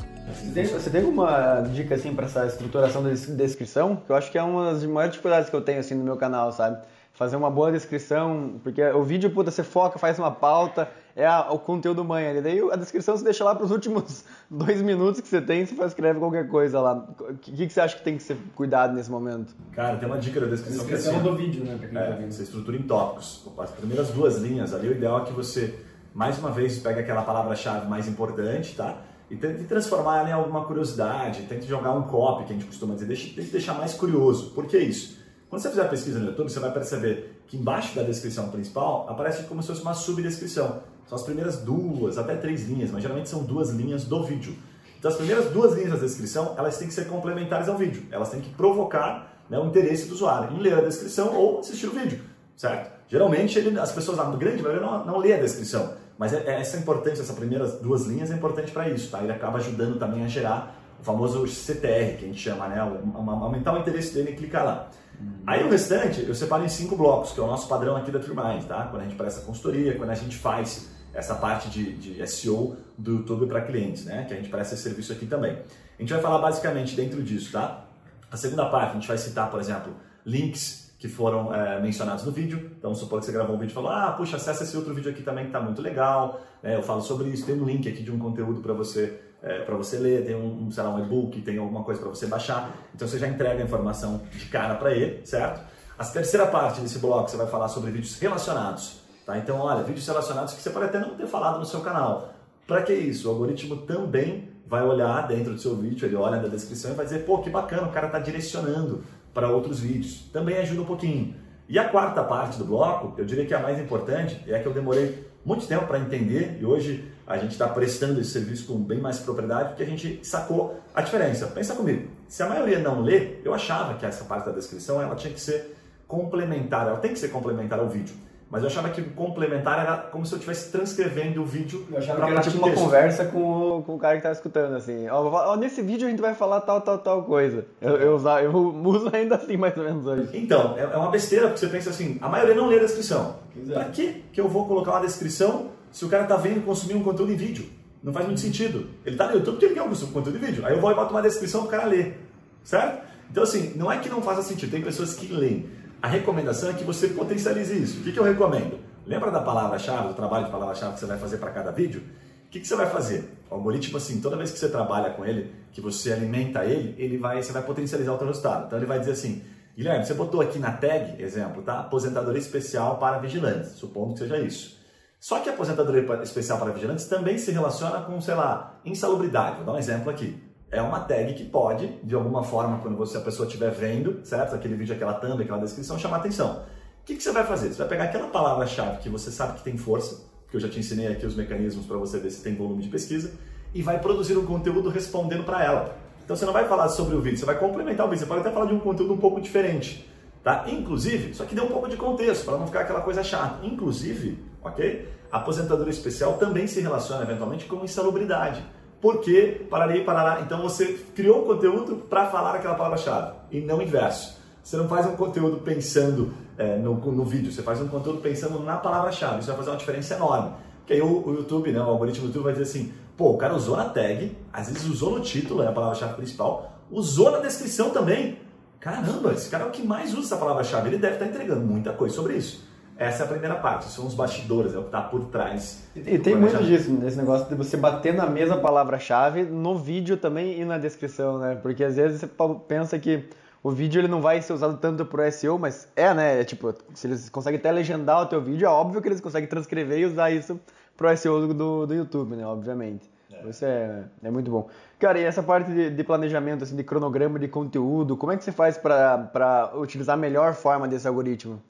Você tem, alguma dica assim para essa estruturação da descrição? Que eu acho que é uma das maiores dificuldades que eu tenho assim no meu canal, sabe? Fazer uma boa descrição, porque o vídeo, puta, você foca, faz uma pauta, é a, o conteúdo mãe ali. Daí a descrição você deixa lá para os últimos dois minutos que você tem, você escreve qualquer coisa lá. O que, que, você acha que tem que ser cuidado nesse momento? Cara, tem uma dica da descrição. Descrição que é assim, do vídeo, né? É, tá vendo. Você estrutura em tópicos. As primeiras duas linhas ali, o ideal é que você, mais uma vez, pegue aquela palavra-chave mais importante, tá? E tente transformar ela em alguma curiosidade, tente jogar um copy, que a gente costuma dizer, tente deixar mais curioso. Por que isso? Quando você fizer a pesquisa no YouTube, você vai perceber que embaixo da descrição principal aparece como se fosse uma subdescrição. São as primeiras duas, até três linhas, mas geralmente são duas linhas do vídeo. Então as primeiras duas linhas da descrição, elas têm que ser complementares ao vídeo. Elas têm que provocar né, o interesse do usuário em ler a descrição ou assistir o vídeo, certo? Geralmente ele, as pessoas, a grande maioria não, não lê a descrição, mas é, é essa importância, essas primeiras duas linhas é importante para isso, tá? Ele acaba ajudando também a gerar o famoso CTR, que a gente chama, né? aumentar o interesse dele em clicar lá. Uhum. Aí o restante eu separo em cinco blocos, que é o nosso padrão aqui da TreeMind, tá? Quando a gente presta consultoria, quando a gente faz essa parte de, de SEO do YouTube para clientes, né? Que a gente presta esse serviço aqui também. A gente vai falar basicamente dentro disso, tá? A segunda parte, a gente vai citar, por exemplo, links que foram é, mencionados no vídeo. Então, supor que você gravou um vídeo e falou, ah, puxa, acessa esse outro vídeo aqui também que está muito legal. É, eu falo sobre isso, tem um link aqui de um conteúdo para você é, para você ler, tem um, sei lá, um e-book, tem alguma coisa para você baixar. Então você já entrega a informação de cara para ele, certo? A terceira parte desse bloco você vai falar sobre vídeos relacionados. Tá? Então, olha, vídeos relacionados que você pode até não ter falado no seu canal. Para que isso? O algoritmo também vai olhar dentro do seu vídeo, ele olha da descrição e vai dizer, pô, que bacana, o cara está direcionando para outros vídeos. Também ajuda um pouquinho. E a quarta parte do bloco, eu diria que é a mais importante, é a que eu demorei muito tempo para entender e hoje a gente está prestando esse serviço com bem mais propriedade porque a gente sacou a diferença. Pensa comigo, se a maioria não lê, eu achava que essa parte da descrição ela tinha que ser complementar, ela tem que ser complementar ao vídeo. Mas eu achava que o complementar era como se eu estivesse transcrevendo o vídeo. Eu achava que era tipo uma conversa com o, com o cara que estava escutando, assim. Ó, ó, nesse vídeo a gente vai falar tal, tal, tal coisa. Eu, eu, uso, eu uso ainda assim, mais ou menos hoje. Então, é, é uma besteira, porque você pensa assim, a maioria não lê a descrição. É. Pra que que eu vou colocar uma descrição se o cara está vendo consumir um conteúdo em vídeo? Não faz muito sentido. Ele está no YouTube porque ele quer consumir conteúdo em vídeo. Aí eu vou e boto uma descrição para o cara ler. Certo? Então, assim, não é que não faça sentido. Tem pessoas que leem. A recomendação é que você potencialize isso. O que, que eu recomendo? Lembra da palavra-chave, do trabalho de palavra-chave que você vai fazer para cada vídeo? O que, que, você vai fazer? O algoritmo, assim, toda vez que você trabalha com ele, que você alimenta ele, ele vai, você vai potencializar o teu resultado. Então ele vai dizer assim, Guilherme, você botou aqui na tag, exemplo, tá? Aposentadoria especial para vigilantes, supondo que seja isso. Só que aposentadoria especial para vigilantes também se relaciona com, sei lá, insalubridade. Vou dar um exemplo aqui é uma tag que pode, de alguma forma, quando você a pessoa estiver vendo, certo? Aquele vídeo, aquela thumb, aquela descrição, chamar atenção. O que, que você vai fazer? Você vai pegar aquela palavra-chave que você sabe que tem força, que eu já te ensinei aqui os mecanismos para você ver se tem volume de pesquisa, e vai produzir um conteúdo respondendo para ela. Então você não vai falar sobre o vídeo, você vai complementar o vídeo, você pode até falar de um conteúdo um pouco diferente. Tá? Inclusive, só que dê um pouco de contexto, para não ficar aquela coisa chata. Inclusive, ok? Aposentadoria especial também se relaciona eventualmente com insalubridade porque, pararei, parará. Então você criou um conteúdo para falar aquela palavra-chave e não inverso. Você não faz um conteúdo pensando é, no, no vídeo, você faz um conteúdo pensando na palavra-chave. Isso vai fazer uma diferença enorme. Porque aí o, o, YouTube, né, o algoritmo do YouTube vai dizer assim: pô, o cara usou na tag, às vezes usou no título, é a palavra-chave principal, usou na descrição também. Caramba, esse cara é o que mais usa essa palavra-chave. Ele deve estar entregando muita coisa sobre isso. Essa é a primeira parte, são os bastidores, é o que está por trás. E tem muito disso, nesse negócio de você bater na mesma palavra-chave no vídeo também e na descrição, né? Porque às vezes você pensa que o vídeo ele não vai ser usado tanto pro SEO, mas é, né? É, tipo, se eles conseguem até legendar o teu vídeo, é óbvio que eles conseguem transcrever e usar isso pro SEO do, do YouTube, né? Obviamente. É. Isso é, é muito bom. Cara, e essa parte de, de, planejamento, assim, de cronograma de conteúdo, como é que você faz para utilizar a melhor forma desse algoritmo?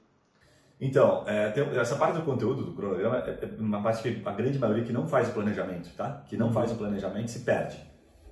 Então, é, tem, essa parte do conteúdo do cronograma é, é uma parte que a grande maioria que não faz o planejamento, tá? Que não uhum. faz o planejamento se perde.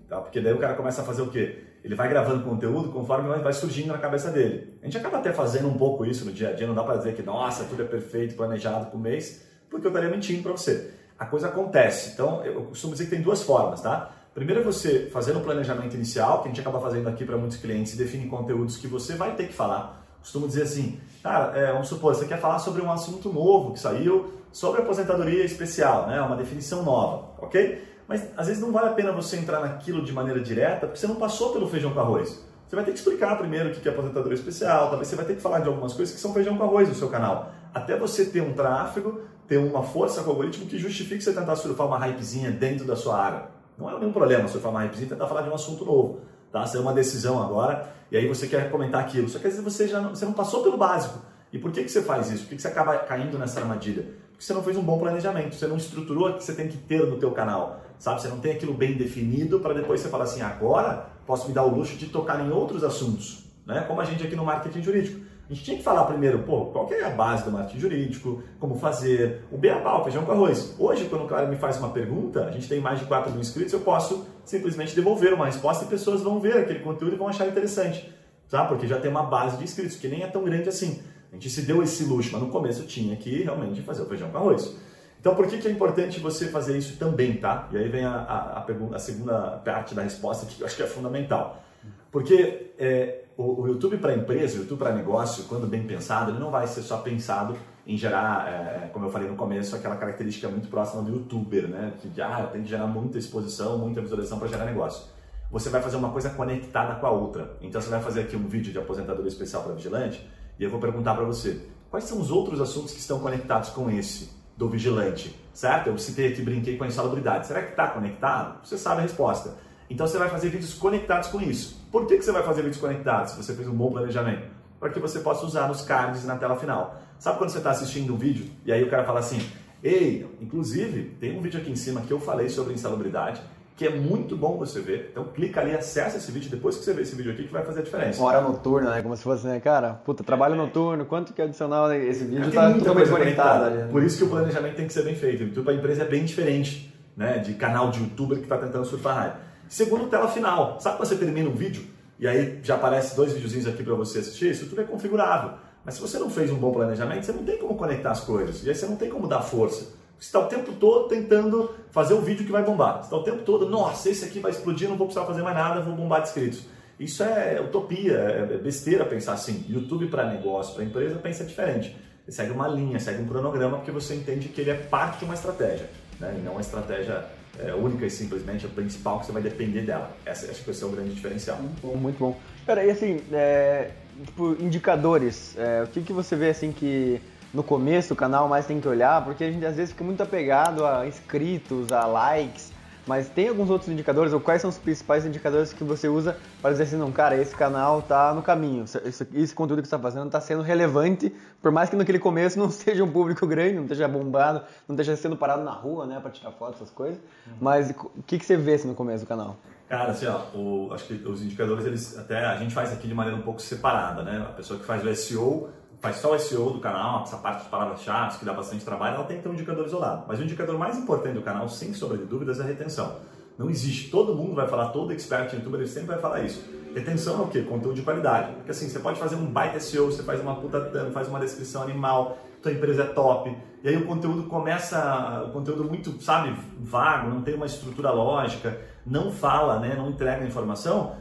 Tá? Porque daí o cara começa a fazer o quê? Ele vai gravando conteúdo conforme vai surgindo na cabeça dele. A gente acaba até fazendo um pouco isso no dia a dia, não dá para dizer que, nossa, tudo é perfeito, planejado por mês, porque eu estaria mentindo para você. A coisa acontece. Então, eu costumo dizer que tem duas formas, tá? Primeiro é você fazendo o planejamento inicial, que a gente acaba fazendo aqui para muitos clientes, e define conteúdos que você vai ter que falar costumo dizer assim, cara, é, vamos supor, você quer falar sobre um assunto novo que saiu sobre aposentadoria especial, né? Uma definição nova, ok? Mas às vezes não vale a pena você entrar naquilo de maneira direta, porque você não passou pelo feijão com arroz. Você vai ter que explicar primeiro o que é aposentadoria especial, talvez você vai ter que falar de algumas coisas que são feijão com arroz no seu canal. Até você ter um tráfego, ter uma força com o algoritmo que justifique você tentar surfar uma hypezinha dentro da sua área. Não é nenhum problema surfar uma hypezinha e tentar falar de um assunto novo tá? Você é uma decisão agora e aí você quer comentar aquilo. Só que às vezes você já não, você não passou pelo básico. E por que, que você faz isso? Por que, que você acaba caindo nessa armadilha? Porque você não fez um bom planejamento, você não estruturou o que você tem que ter no teu canal, sabe? Você não tem aquilo bem definido para depois você falar assim, agora posso me dar o luxo de tocar em outros assuntos, né? Como a gente aqui no marketing jurídico. A gente tinha que falar primeiro, pô, qual é a base do marketing jurídico, como fazer, o beabá, o feijão com arroz. Hoje, quando o cara me faz uma pergunta, a gente tem mais de 4 mil inscritos, eu posso simplesmente devolver uma resposta e pessoas vão ver aquele conteúdo e vão achar interessante, tá? Porque já tem uma base de inscritos, que nem é tão grande assim. A gente se deu esse luxo, mas no começo tinha que realmente fazer o feijão com arroz. Então, por que, que é importante você fazer isso também, tá? E aí vem a, a, a, pergunta, a segunda parte da resposta que eu acho que é fundamental. Porque é, o, o, YouTube para empresa, o YouTube para negócio, quando bem pensado, ele não vai ser só pensado em gerar, é, como eu falei no começo, aquela característica muito próxima do YouTuber, né? Que ah, tem que gerar muita exposição, muita visualização para gerar negócio. Você vai fazer uma coisa conectada com a outra. Então, você vai fazer aqui um vídeo de aposentadoria especial para vigilante e eu vou perguntar para você, quais são os outros assuntos que estão conectados com esse? do vigilante, certo? Eu citei aqui, brinquei com a insalubridade. Será que está conectado? Você sabe a resposta. Então você vai fazer vídeos conectados com isso. Por que, que você vai fazer vídeos conectados se você fez um bom planejamento? Para que você possa usar nos cards na tela final. Sabe quando você está assistindo um vídeo e aí o cara fala assim, ei, inclusive tem um vídeo aqui em cima que eu falei sobre insalubridade que é muito bom você ver. Então clica ali, acessa esse vídeo depois que você ver esse vídeo aqui que vai fazer a diferença. Hora noturna, né? Como se fosse, né, cara? Puta, trabalho é. noturno, quanto que é adicional esse vídeo tá totalmente conectado ali. Né? Por isso que o planejamento tem que ser bem feito. O YouTube a empresa é bem diferente, né, de canal de youtuber que está tentando surfar hype. Segundo, tela final. Sabe quando você termina um vídeo e aí já aparece dois videozinhos aqui para você assistir? Isso tudo é configurável. Mas se você não fez um bom planejamento, você não tem como conectar as coisas. E aí você não tem como dar força. Você está o tempo todo tentando fazer o vídeo que vai bombar. Você está o tempo todo, nossa, esse aqui vai explodir, não vou precisar fazer mais nada, vou bombar de inscritos. Isso é utopia, é besteira pensar assim. YouTube para negócio, para empresa, pensa diferente. Ele segue uma linha, segue um cronograma, porque você entende que ele é parte de uma estratégia, né? e não uma estratégia é, única e simplesmente a principal que você vai depender dela. Essa acho que esse é o grande diferencial. Muito bom, muito bom. Pera, e assim, é, tipo, indicadores, é, o que, que você vê assim que no começo do canal mais tem que olhar, porque a gente às vezes fica muito apegado a inscritos, a likes, mas tem alguns outros indicadores, ou quais são os principais indicadores que você usa para dizer assim, não, cara, esse canal tá no caminho, esse, esse conteúdo que você está fazendo está sendo relevante, por mais que naquele começo não seja um público grande, não esteja bombado, não esteja sendo parado na rua, né, para tirar fotos, essas coisas, uhum. mas o que, que você vê assim, no começo do canal? Cara, assim, ó, o, acho que os indicadores, eles até a gente faz aqui de maneira um pouco separada, né? A pessoa que faz o SEO faz só o SEO do canal, essa parte de palavras-chave que dá bastante trabalho, ela tem que ter um indicador isolado. Mas o indicador mais importante do canal, sem sombra de dúvidas, é a retenção. Não existe, todo mundo vai falar, todo expert youtuber sempre vai falar isso. Retenção é o quê? Conteúdo de qualidade. Porque assim, você pode fazer um baita SEO, você faz uma puta faz uma descrição animal, tua empresa é top, e aí o conteúdo começa, o conteúdo muito, sabe, vago, não tem uma estrutura lógica, não fala, né, não entrega informação,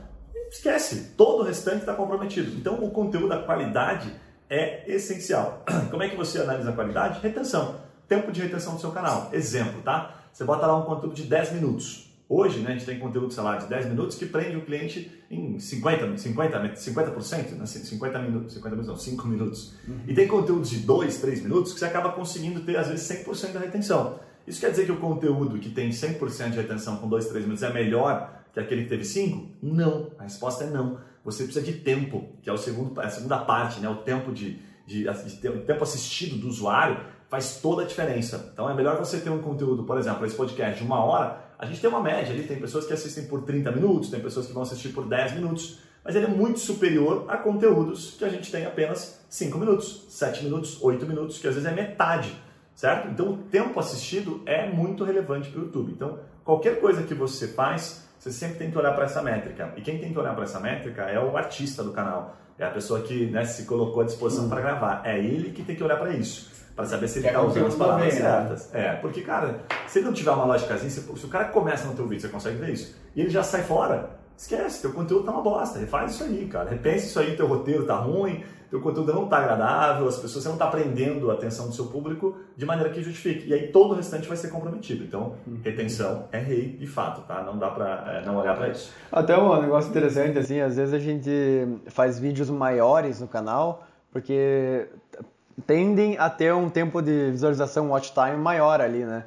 esquece, todo o restante está comprometido. Então o conteúdo da qualidade é essencial. Como é que você analisa a qualidade? Retenção. Tempo de retenção do seu canal. Exemplo, tá? Você bota lá um conteúdo de 10 minutos. Hoje, né, a gente tem conteúdo, sei lá, de 10 minutos que prende o cliente em 50, 50, 50%, né, 50 minutos, 50 minutos não, 5 minutos. Uhum. E tem conteúdos de 2, 3 minutos que você acaba conseguindo ter, às vezes, 100% da retenção. Isso quer dizer que o conteúdo que tem 100% de retenção com 2, 3 minutos é melhor que aquele que teve 5? Não. A resposta é não você precisa de tempo, que é o segundo, a segunda parte, né? o tempo de, de, de, o tempo assistido do usuário faz toda a diferença. Então é melhor você ter um conteúdo, por exemplo, esse podcast de uma hora, a gente tem uma média ali, tem pessoas que assistem por 30 minutos, tem pessoas que vão assistir por 10 minutos, mas ele é muito superior a conteúdos que a gente tem apenas 5 minutos, 7 minutos, 8 minutos, que às vezes é metade, certo? Então o tempo assistido é muito relevante para o YouTube. Então qualquer coisa que você faz, você sempre tem que olhar para essa métrica. E quem tem que olhar para essa métrica é o artista do canal. É a pessoa que né, se colocou à disposição uhum. para gravar. É ele que tem que olhar para isso. Para saber se ele está usando as palavras né? certas. É, porque, cara, se ele não tiver uma lógicazinha, se, se o cara começa no teu vídeo, você consegue ver isso, e ele já sai fora, esquece, teu conteúdo tá uma bosta. Refaz isso aí, cara. Repense isso aí, teu roteiro tá ruim, teu conteúdo não está agradável, as pessoas você não está prendendo a atenção do seu público de maneira que justifique. E aí todo o restante vai ser comprometido. Então, retenção é rei de fato, tá? Não dá para é, não olhar para isso. Até um negócio interessante assim, às vezes a gente faz vídeos maiores no canal porque tendem a ter um tempo de visualização watch time maior ali, né?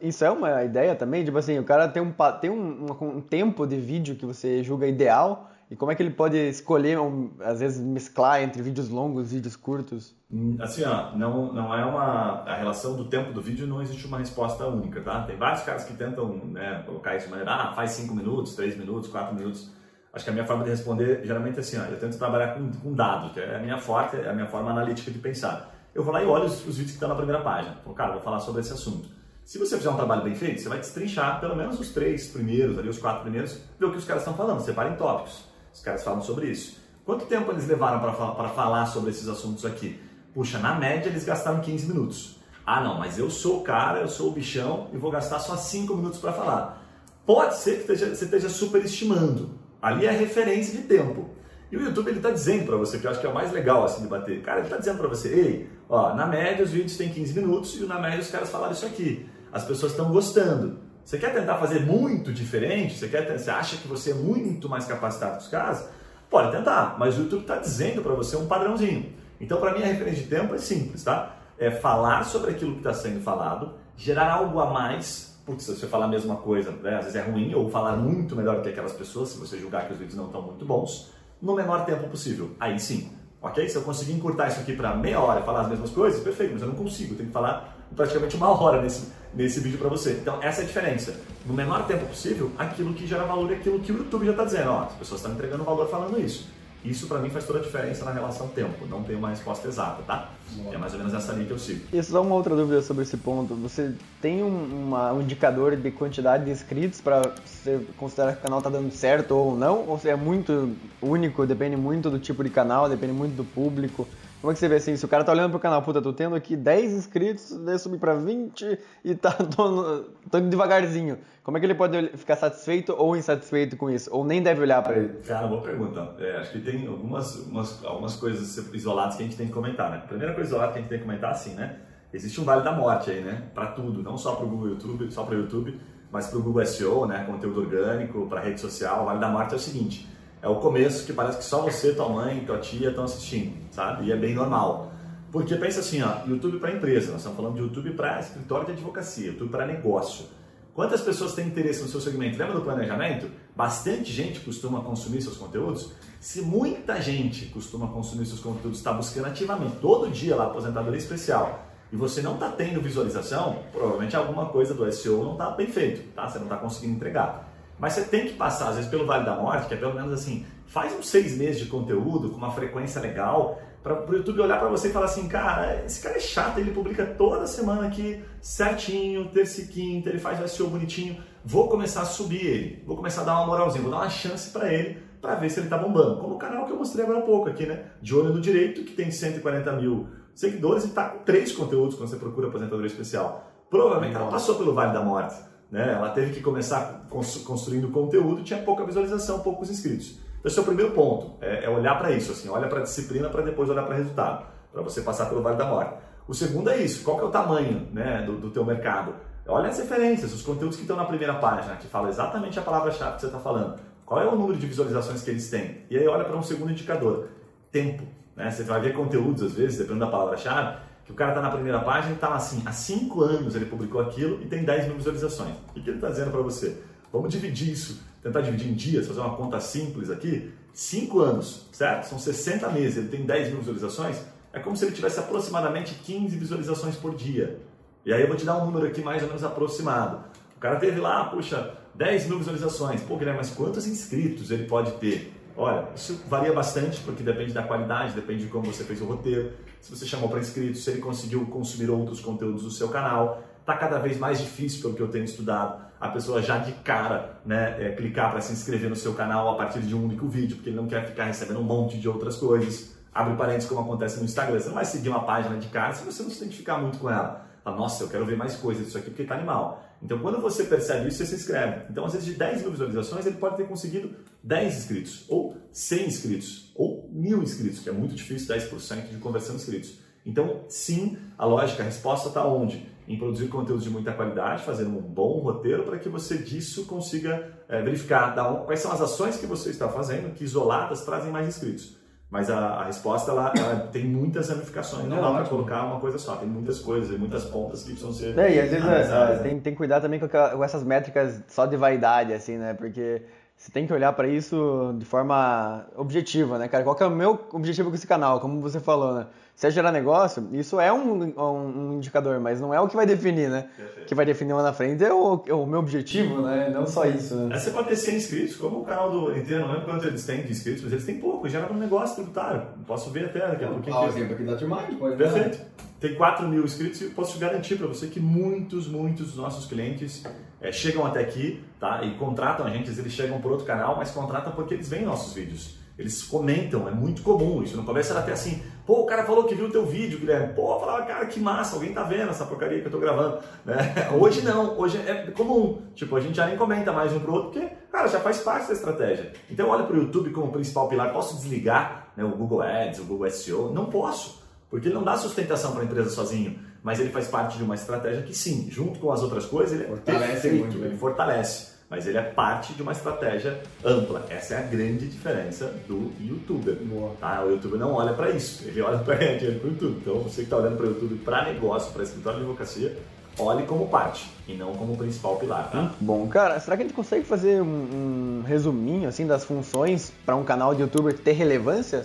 Isso é uma ideia também, tipo assim, o cara tem um, tem um, um, um tempo de vídeo que você julga ideal e como é que ele pode escolher, às vezes, mesclar entre vídeos longos e vídeos curtos? Assim, ó, não, não é uma... A relação do tempo do vídeo não existe uma resposta única, tá? Tem vários caras que tentam né, colocar isso de maneira, ah, faz 5 minutos, 3 minutos, 4 minutos. Acho que a minha forma de responder, geralmente é assim, ó, eu tento trabalhar com, com dados, que é a minha forte, é a minha forma analítica de pensar. Eu vou lá e olho os, os vídeos que estão na primeira página. Falo, cara, vou falar sobre esse assunto. Se você fizer um trabalho bem feito, você vai destrinchar pelo menos os três primeiros, ali, os quatro primeiros, ver o que os caras estão falando, separa em tópicos. Os caras falam sobre isso. Quanto tempo eles levaram para falar sobre esses assuntos aqui? puxa, na média eles gastaram 15 minutos. Ah, não, mas eu sou o cara, eu sou o bichão e vou gastar só 5 minutos para falar. Pode ser que você esteja superestimando. Ali é a referência de tempo. E o YouTube ele está dizendo para você, que eu acho que é o mais legal assim de bater. Cara, ele está dizendo para você, ei, ó, na média os vídeos têm 15 minutos e na média os caras falaram isso aqui. As pessoas estão gostando. Você quer tentar fazer muito diferente? Você, quer, você acha que você é muito mais capacitado que os caras? Pode tentar, mas o YouTube está dizendo para você um padrãozinho. Então, para mim, a referência de tempo é simples, tá? É falar sobre aquilo que está sendo falado, gerar algo a mais, porque se você falar a mesma coisa, né, às vezes é ruim, ou falar muito melhor do que aquelas pessoas, se você julgar que os vídeos não estão muito bons, no menor tempo possível. Aí sim, ok? Se eu conseguir encurtar isso aqui para meia hora e falar as mesmas coisas, perfeito, mas eu não consigo, eu tenho que falar praticamente uma hora nesse, nesse vídeo para você. Então, essa é a diferença. No menor tempo possível, aquilo que gera valor é aquilo que o YouTube já está dizendo. Ó, as pessoas estão entregando valor falando isso. Isso para mim faz toda a diferença na relação tempo. Não tem uma resposta exata, tá? É mais ou menos essa linha que eu sigo. E só uma outra dúvida sobre esse ponto. Você tem um, uma, um indicador de quantidade de inscritos para você considerar que o canal está dando certo ou não? Ou é muito único, depende muito do tipo de canal, depende muito do público? Como é que você vê assim? Se o cara tá olhando pro canal, puta, tô tendo aqui 10 inscritos, daí subir pra 20 e tá tô, tô devagarzinho. Como é que ele pode ficar satisfeito ou insatisfeito com isso? Ou nem deve olhar para ele? Cara, boa pergunta. É, acho que tem algumas, umas, algumas coisas isoladas que a gente tem que comentar, né? Primeira coisa isolada que a gente tem que comentar, assim, né? Existe um vale da morte aí, né? Para tudo, não só para o Google YouTube, só para o YouTube, mas para o Google SEO, né? Conteúdo orgânico, para rede social. O vale da morte é o seguinte: é o começo que parece que só você, tua mãe, tua tia estão assistindo, sabe? E é bem normal. Porque pensa assim, ó, YouTube para empresa, nós estamos falando de YouTube para escritório de advocacia, YouTube para negócio. Quantas pessoas têm interesse no seu segmento? Lembra do planejamento? Bastante gente costuma consumir seus conteúdos. Se muita gente costuma consumir seus conteúdos, está buscando ativamente todo dia lá aposentadoria especial e você não está tendo visualização, provavelmente alguma coisa do SEO não está bem feito, tá? Você não está conseguindo entregar. Mas você tem que passar, às vezes, pelo Vale da Morte, que é pelo menos assim, faz uns seis meses de conteúdo com uma frequência legal, para o YouTube olhar para você e falar assim, cara, esse cara é chato, ele publica toda semana aqui certinho, terça e quinta, ele faz o SEO bonitinho, vou começar a subir ele, vou começar a dar uma moralzinha, vou dar uma chance para ele, para ver se ele tá bombando. Como o canal que eu mostrei agora há pouco aqui, né? De olho no direito, que tem 140 mil seguidores e tá com três conteúdos quando você procura aposentadoria especial. Provavelmente ela passou pelo Vale da Morte né? Ela teve que começar construindo conteúdo, tinha pouca visualização, poucos inscritos. Então, esse é o primeiro ponto, é, é olhar para isso, assim, olha para a disciplina para depois olhar para o resultado, para você passar pelo Vale da Morte. O segundo é isso, qual que é o tamanho né, do, do teu mercado? Olha as referências, os conteúdos que estão na primeira página, que fala exatamente a palavra-chave que você está falando. Qual é o número de visualizações que eles têm? E aí olha para um segundo indicador, tempo. Né? Você vai ver conteúdos, às vezes, dependendo da palavra-chave, que o cara está na primeira página e está assim, há 5 anos ele publicou aquilo e tem 10 mil visualizações. O que ele está dizendo para você? Vamos dividir isso, tentar dividir em dias, fazer uma conta simples aqui. 5 anos, certo? São 60 meses, ele tem 10 mil visualizações. É como se ele tivesse aproximadamente 15 visualizações por dia. E aí eu vou te dar um número aqui mais ou menos aproximado. O cara teve lá, puxa, 10 mil visualizações. Pô, Guilherme, mas quantos inscritos ele pode ter? Olha, isso varia bastante porque depende da qualidade, depende de como você fez o roteiro, se você chamou para inscritos, se ele conseguiu consumir outros conteúdos do seu canal. Está cada vez mais difícil, pelo que eu tenho estudado, a pessoa já de cara né, é, clicar para se inscrever no seu canal a partir de um único vídeo, porque ele não quer ficar recebendo um monte de outras coisas. Abre parênteses, como acontece no Instagram. Você não vai seguir uma página de cara se você não se identificar muito com ela. Fala, nossa, eu quero ver mais coisas disso aqui porque está animal. Então, quando você percebe isso, você se inscreve. Então, às vezes, de 10 mil visualizações, ele pode ter conseguido 10 inscritos, ou 100 inscritos, ou mil inscritos, que é muito difícil, 10% de conversão de inscritos. Então, sim, a lógica, a resposta está onde? Em produzir conteúdos de muita qualidade, fazer um bom roteiro para que você disso consiga é, verificar quais são as ações que você está fazendo que isoladas trazem mais inscritos. Mas a, a resposta ela, ela, tem muitas ramificações, não, não dá para colocar uma coisa só, tem muitas coisas e muitas pontas que precisam ser. É, e às vezes é, tem, tem que cuidar também com, com, essas métricas só de vaidade, assim, né? Porque você tem que olhar para isso de forma objetiva, né, cara? Qual que é o meu objetivo com esse canal, como você falou, né? Se é gerar negócio, isso é um, um, indicador, mas não é o que vai definir, né? O que vai definir lá na frente é o, é o meu objetivo, né? Não só isso, né? É, você pode ter 100 inscritos, como o canal do Inteiro, não lembro quanto eles têm de inscritos, mas eles têm pouco, gera um negócio tributário. Posso ver até daqui a pouquinho. Ah, exemplo aqui da Turmind, pode Perfeito. Tem 4 mil inscritos e posso garantir para você que muitos, muitos dos nossos clientes é, chegam até aqui tá? e contratam a gente, eles chegam por outro canal, mas contratam porque eles veem nossos vídeos. Eles comentam, é muito comum isso. No começo era até assim, pô, o cara falou que viu o teu vídeo, Guilherme. Pô, eu falava, cara, que massa, alguém tá vendo essa porcaria que eu tô gravando. Né? Hoje não, hoje é comum. Tipo, a gente já nem comenta mais um pro outro, porque, cara, já faz parte da estratégia. Então eu olho pro YouTube como principal pilar, posso desligar né, o Google Ads, o Google SEO? Não posso, porque ele não dá sustentação para a empresa sozinho. Mas ele faz parte de uma estratégia que sim, junto com as outras coisas, ele é fortalece perfeito, muito, ele fortalece mas ele é parte de uma estratégia ampla. Essa é a grande diferença do youtuber. Tá? O youtuber não olha para isso, ele olha para ganhar dinheiro para o YouTube. Então você que está olhando para o YouTube para negócio, para escritório de advocacia, olhe como parte e não como principal pilar. Tá? bom, cara, será que a gente consegue fazer um, um resuminho assim das funções para um canal de youtuber ter relevância?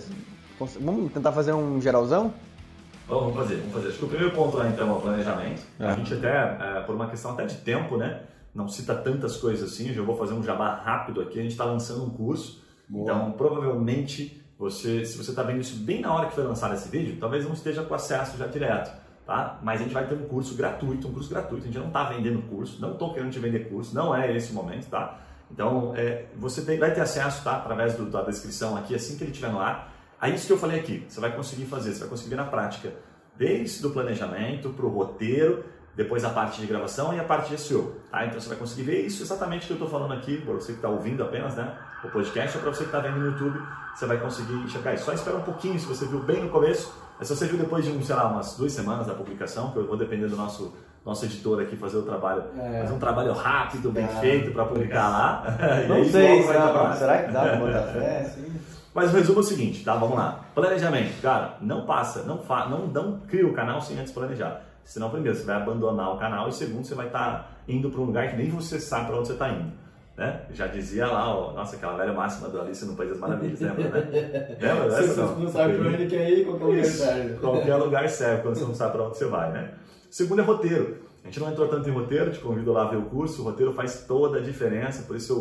Vamos tentar fazer um geralzão? Vamos fazer, vamos fazer. Acho que o primeiro ponto lá então é o planejamento. É. A gente até, é, por uma questão até de tempo, né? Não cita tantas coisas assim, eu já vou fazer um jabá rápido aqui, a gente está lançando um curso, Boa. então provavelmente você, se você está vendo isso bem na hora que foi lançado esse vídeo, talvez não esteja com acesso já direto, tá? Mas a gente vai ter um curso gratuito, um curso gratuito, a gente não está vendendo curso, não estou querendo te vender curso, não é esse o momento, tá? Então, é, você tem, vai ter acesso, tá? Através do, da descrição aqui, assim que ele estiver no ar. Aí isso que eu falei aqui, você vai conseguir fazer, você vai conseguir na prática, desde o planejamento para o roteiro, depois a parte de gravação e a parte de SEO. Tá? Então você vai conseguir ver isso exatamente que eu estou falando aqui, para você que está ouvindo apenas né, o podcast, ou para você que está vendo no YouTube, você vai conseguir enxergar isso. Só espera um pouquinho, se você viu bem no começo, mas se você viu depois de, sei lá, umas duas semanas da publicação, que eu vou depender do nosso, nosso editor aqui fazer o trabalho, é. fazer um trabalho rápido, bem é. feito para publicar lá. Não sei, será, será que dá para botar fé? Sim. Mas o resumo é o seguinte, tá? Vamos lá. Planejamento, cara, não passa, não, fa não, não cria o canal sem antes planejar. Senão, primeiro, você vai abandonar o canal e segundo, você vai estar tá indo para um lugar que nem você sabe para onde você está indo. Né? Já dizia lá, ó, nossa, aquela velha máxima do Alice no País das Maravilhas, lembra, né? lembra dessa? Você não, sabe para onde quer ir, qualquer lugar serve. Qualquer lugar serve quando você não sabe para onde você vai, né? Segundo é roteiro. A gente não entrou tanto em roteiro, te convido lá a ver o curso, o roteiro faz toda a diferença, por isso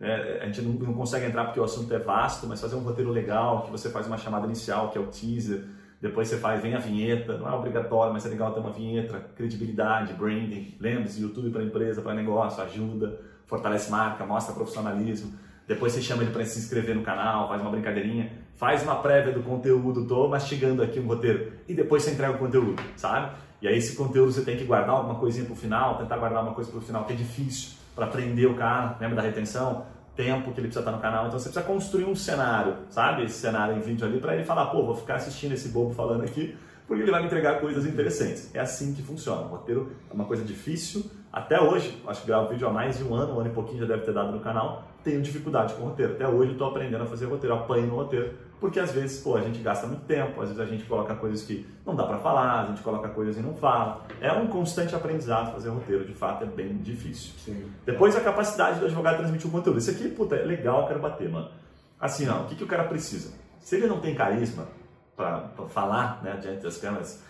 eu, né, a gente não, não consegue entrar porque o assunto é vasto, mas fazer um roteiro legal, que você faz uma chamada inicial, que é o teaser, depois você faz, vem a vinheta, não é obrigatório, mas é legal ter uma vinheta, credibilidade, branding. Lembre-se, YouTube para empresa, para negócio, ajuda, fortalece marca, mostra profissionalismo. Depois você chama ele para se inscrever no canal, faz uma brincadeirinha, faz uma prévia do conteúdo, tô mastigando aqui um roteiro. E depois você entrega o conteúdo, sabe? E aí esse conteúdo você tem que guardar alguma coisinha para o final, tentar guardar uma coisa para o final, que é difícil para prender o cara, lembra da retenção? Tempo que ele precisa estar no canal. Então você precisa construir um cenário, sabe? Esse cenário em vídeo ali para ele falar, pô, vou ficar assistindo esse bobo falando aqui, porque ele vai me entregar coisas interessantes. É assim que funciona. O roteiro é uma coisa difícil. Até hoje, acho que gravo vídeo há mais de um ano, um ano e pouquinho já deve ter dado no canal, tenho dificuldade com roteiro. Até hoje estou aprendendo a fazer roteiro, apanho no roteiro, porque às vezes, pô, a gente gasta muito tempo, às vezes a gente coloca coisas que não dá para falar, a gente coloca coisas e não fala. É um constante aprendizado fazer roteiro, de fato é bem difícil. Sim. Depois a capacidade do advogado transmitir o conteúdo. Isso aqui, puta, é legal, quero bater, mano. Assim, ó, o que, que o cara precisa? Se ele não tem carisma, para falar né, diante das câmeras.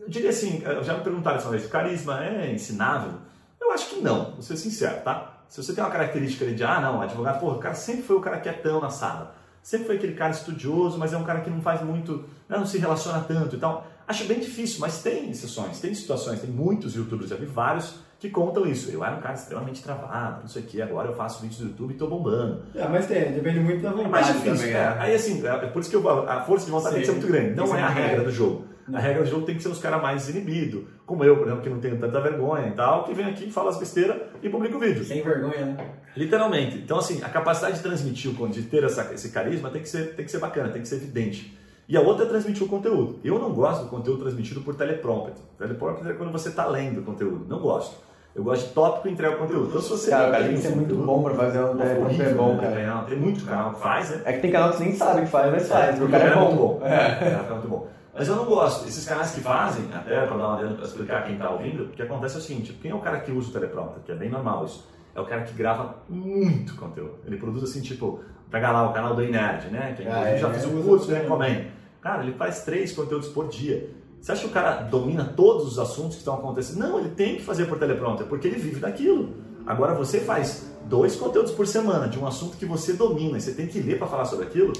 Eu diria assim, já me perguntaram uma vez, carisma é ensinável? Eu acho que não, vou ser sincero, tá? Se você tem uma característica de, ah, não, advogado, porra, o cara sempre foi o cara quietão na sala, sempre foi aquele cara estudioso, mas é um cara que não faz muito, né, não se relaciona tanto e tal. Acho bem difícil, mas tem exceções, tem situações, tem muitos youtubers, já vi vários que contam isso. Eu era um cara extremamente travado, não sei o que, agora eu faço vídeos do YouTube e tô bombando. É, mas tem, depende muito da vontade é mais difícil, também. É. é. Aí assim, é por isso que eu, a força de vontade Sim. tem que ser muito grande. Não é a regra do jogo. Não. A regra do jogo tem que ser os caras mais inibidos, como eu, por exemplo, que não tenho tanta vergonha e tal, que vem aqui, fala as besteiras e publica o vídeo. Sem vergonha, né? Literalmente. Então, assim, a capacidade de transmitir, de ter essa, esse carisma tem que, ser, tem que ser bacana, tem que ser evidente. E a outra é transmitir o conteúdo. Eu não gosto do conteúdo transmitido por teleprompter. Teleprompter é quando você está lendo o conteúdo. Não gosto. Eu gosto de tópico e entrega o conteúdo. Então, se você. Cara, o cara tem que ser muito bom pra fazer um teleprompter bom, cara. É, tem muito canal que faz, né? É que tem canal que você nem sabe que faz, mas faz. É, o cara é bom. bom. É. é, é muito bom. Mas eu não gosto. Esses canais que fazem, até para dar uma para explicar quem está ouvindo, o que acontece é o seguinte: quem é o cara que usa o teleprompter? Que é bem normal isso. É o cara que grava muito conteúdo. Ele produz assim, tipo, pega lá o canal do Nerd, né? Que ah, é, já fez o curso, né? Recomendo. Cara, ele faz três conteúdos por dia. Você acha que o cara domina todos os assuntos que estão acontecendo? Não, ele tem que fazer por teleprompter, porque ele vive daquilo. Agora você faz dois conteúdos por semana de um assunto que você domina e você tem que ler para falar sobre aquilo.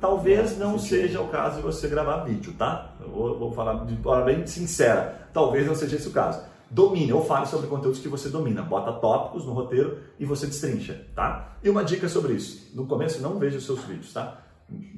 Talvez não seja o caso de você gravar vídeo, tá? Eu vou, vou falar de forma bem sincera. Talvez não seja esse o caso. domine ou fale sobre conteúdos que você domina. Bota tópicos no roteiro e você destrincha, tá? E uma dica sobre isso. No começo, não veja os seus vídeos, tá?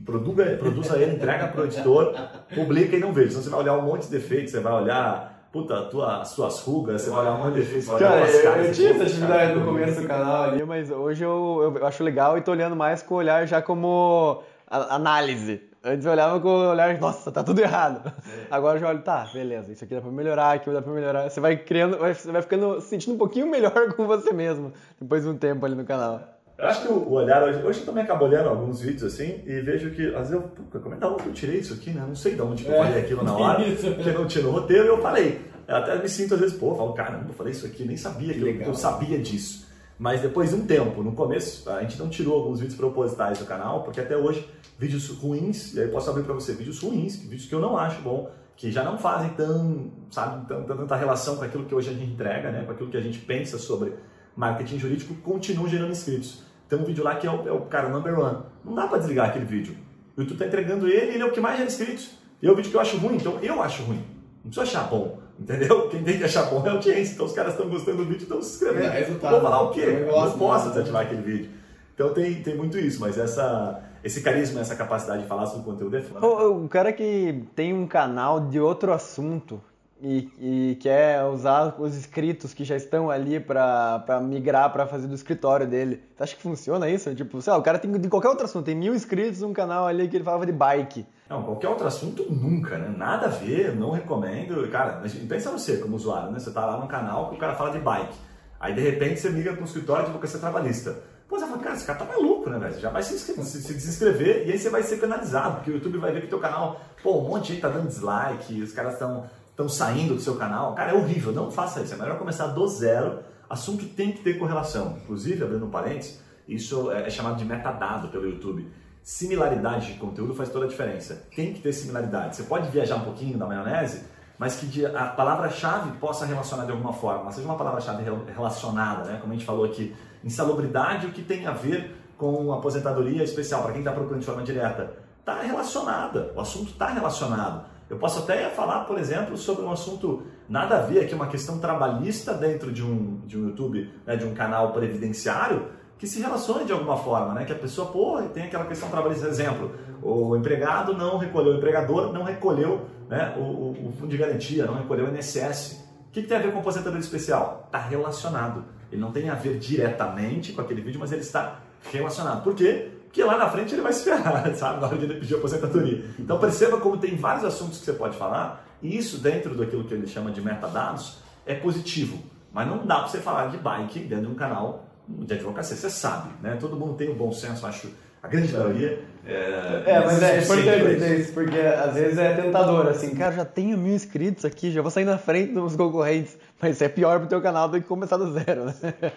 Produza, produza ele, entrega para o editor, publica e não veja. Senão você vai olhar um monte de defeitos, você vai olhar puta, tua, as suas rugas, você vai olhar um monte de defeitos. Cara, eu, eu, tinha essa atividade no começo do canal ali, mas hoje eu, eu acho legal e tô olhando mais com o olhar já como análise. Antes eu olhava com o olhar, nossa, tá tudo errado. É. Agora eu já olho, tá, beleza, isso aqui dá pra melhorar, aquilo dá pra melhorar. Você vai criando, vai, você vai ficando, se sentindo um pouquinho melhor com você mesmo, depois de um tempo ali no canal. Eu acho que o olhar hoje, hoje eu também acabo olhando alguns vídeos assim e vejo que, às vezes eu, como é que eu tirei isso aqui, né? Não sei de onde que eu falei aquilo na hora, porque não tinha no roteiro e eu falei. Eu até me sinto às vezes, pô, eu falo, caramba, eu falei isso aqui, nem sabia que, que eu, eu sabia disso. Mas depois de um tempo, no começo, a gente não tirou alguns vídeos propositais do canal, porque até hoje, vídeos ruins, e aí posso abrir para você, vídeos ruins, vídeos que eu não acho bom, que já não fazem tão, sabe, tanta relação com aquilo que hoje a gente entrega, né, com aquilo que a gente pensa sobre marketing jurídico, continuam gerando inscritos. Tem um vídeo lá que é o, é o cara number one. Não dá para desligar aquele vídeo. O YouTube tá entregando ele ele é o que mais gera inscritos. E é o vídeo que eu acho ruim, então eu acho ruim. Não precisa achar bom. Entendeu? Quem tem que achar bom é a audiência. Então os caras estão gostando do vídeo, estão se inscrevendo. É, resultado. Vou falar o quê? Eu não posso desativar aquele vídeo. Então tem, tem muito isso, mas essa, esse carisma, essa capacidade de falar sobre o conteúdo é foda. O, o cara que tem um canal de outro assunto e, e quer usar os inscritos que já estão ali para migrar para fazer do escritório dele. Você acha que funciona isso? Tipo, sei lá, o cara tem de qualquer outro assunto, tem mil inscritos um canal ali que ele falava de bike. Não, qualquer outro assunto nunca, né? Nada a ver, não recomendo. Cara, pensa você como usuário, né? Você tá lá no canal que o cara fala de bike. Aí de repente você migra para um escritório de advocacia trabalhista. Pô, você fala, cara, esse cara tá maluco, né, velho? Você já vai se, se, se, desinscrever e aí você vai ser penalizado, porque o YouTube vai ver que teu canal, pô, um monte de gente tá dando dislike, os caras estão estão saindo do seu canal. Cara, é horrível, não faça isso. É melhor começar do zero. Assunto tem que ter correlação. Inclusive, abrindo um parênteses, isso é, é chamado de metadado pelo YouTube. Similaridade de conteúdo faz toda a diferença. Tem que ter similaridade. Você pode viajar um pouquinho da maionese, mas que a palavra-chave possa relacionar de alguma forma, seja uma palavra-chave relacionada, né? como a gente falou aqui, insalubridade, o que tem a ver com aposentadoria especial, para quem está procurando de forma direta, está relacionada, o assunto está relacionado. Eu posso até falar, por exemplo, sobre um assunto nada a ver, aqui uma questão trabalhista dentro de um, de um YouTube, né, de um canal previdenciário, que se relacione de alguma forma, né? Que a pessoa, pô, tem aquela questão trabalhista, exemplo, o empregado não recolheu, o empregador não recolheu né, o, o, o fundo de garantia, não recolheu o INSS. O que, que tem a ver com aposentadoria especial? Está relacionado. Ele não tem a ver diretamente com aquele vídeo, mas ele está relacionado. Por quê? que lá na frente ele vai se ferrar, sabe, na hora de ele pedir aposentadoria. Então perceba como tem vários assuntos que você pode falar, e isso dentro daquilo que ele chama de metadados é positivo. Mas não dá para você falar de bike dentro de um canal de advocacia, você sabe, né? Todo mundo tem o um bom senso, acho, a grande maioria. É, é mas é importante dizer isso, porque às vezes é tentador, assim, cara, já tenho mil inscritos aqui, já vou sair na frente dos concorrentes, mas é pior pro teu canal do que começar do zero, né?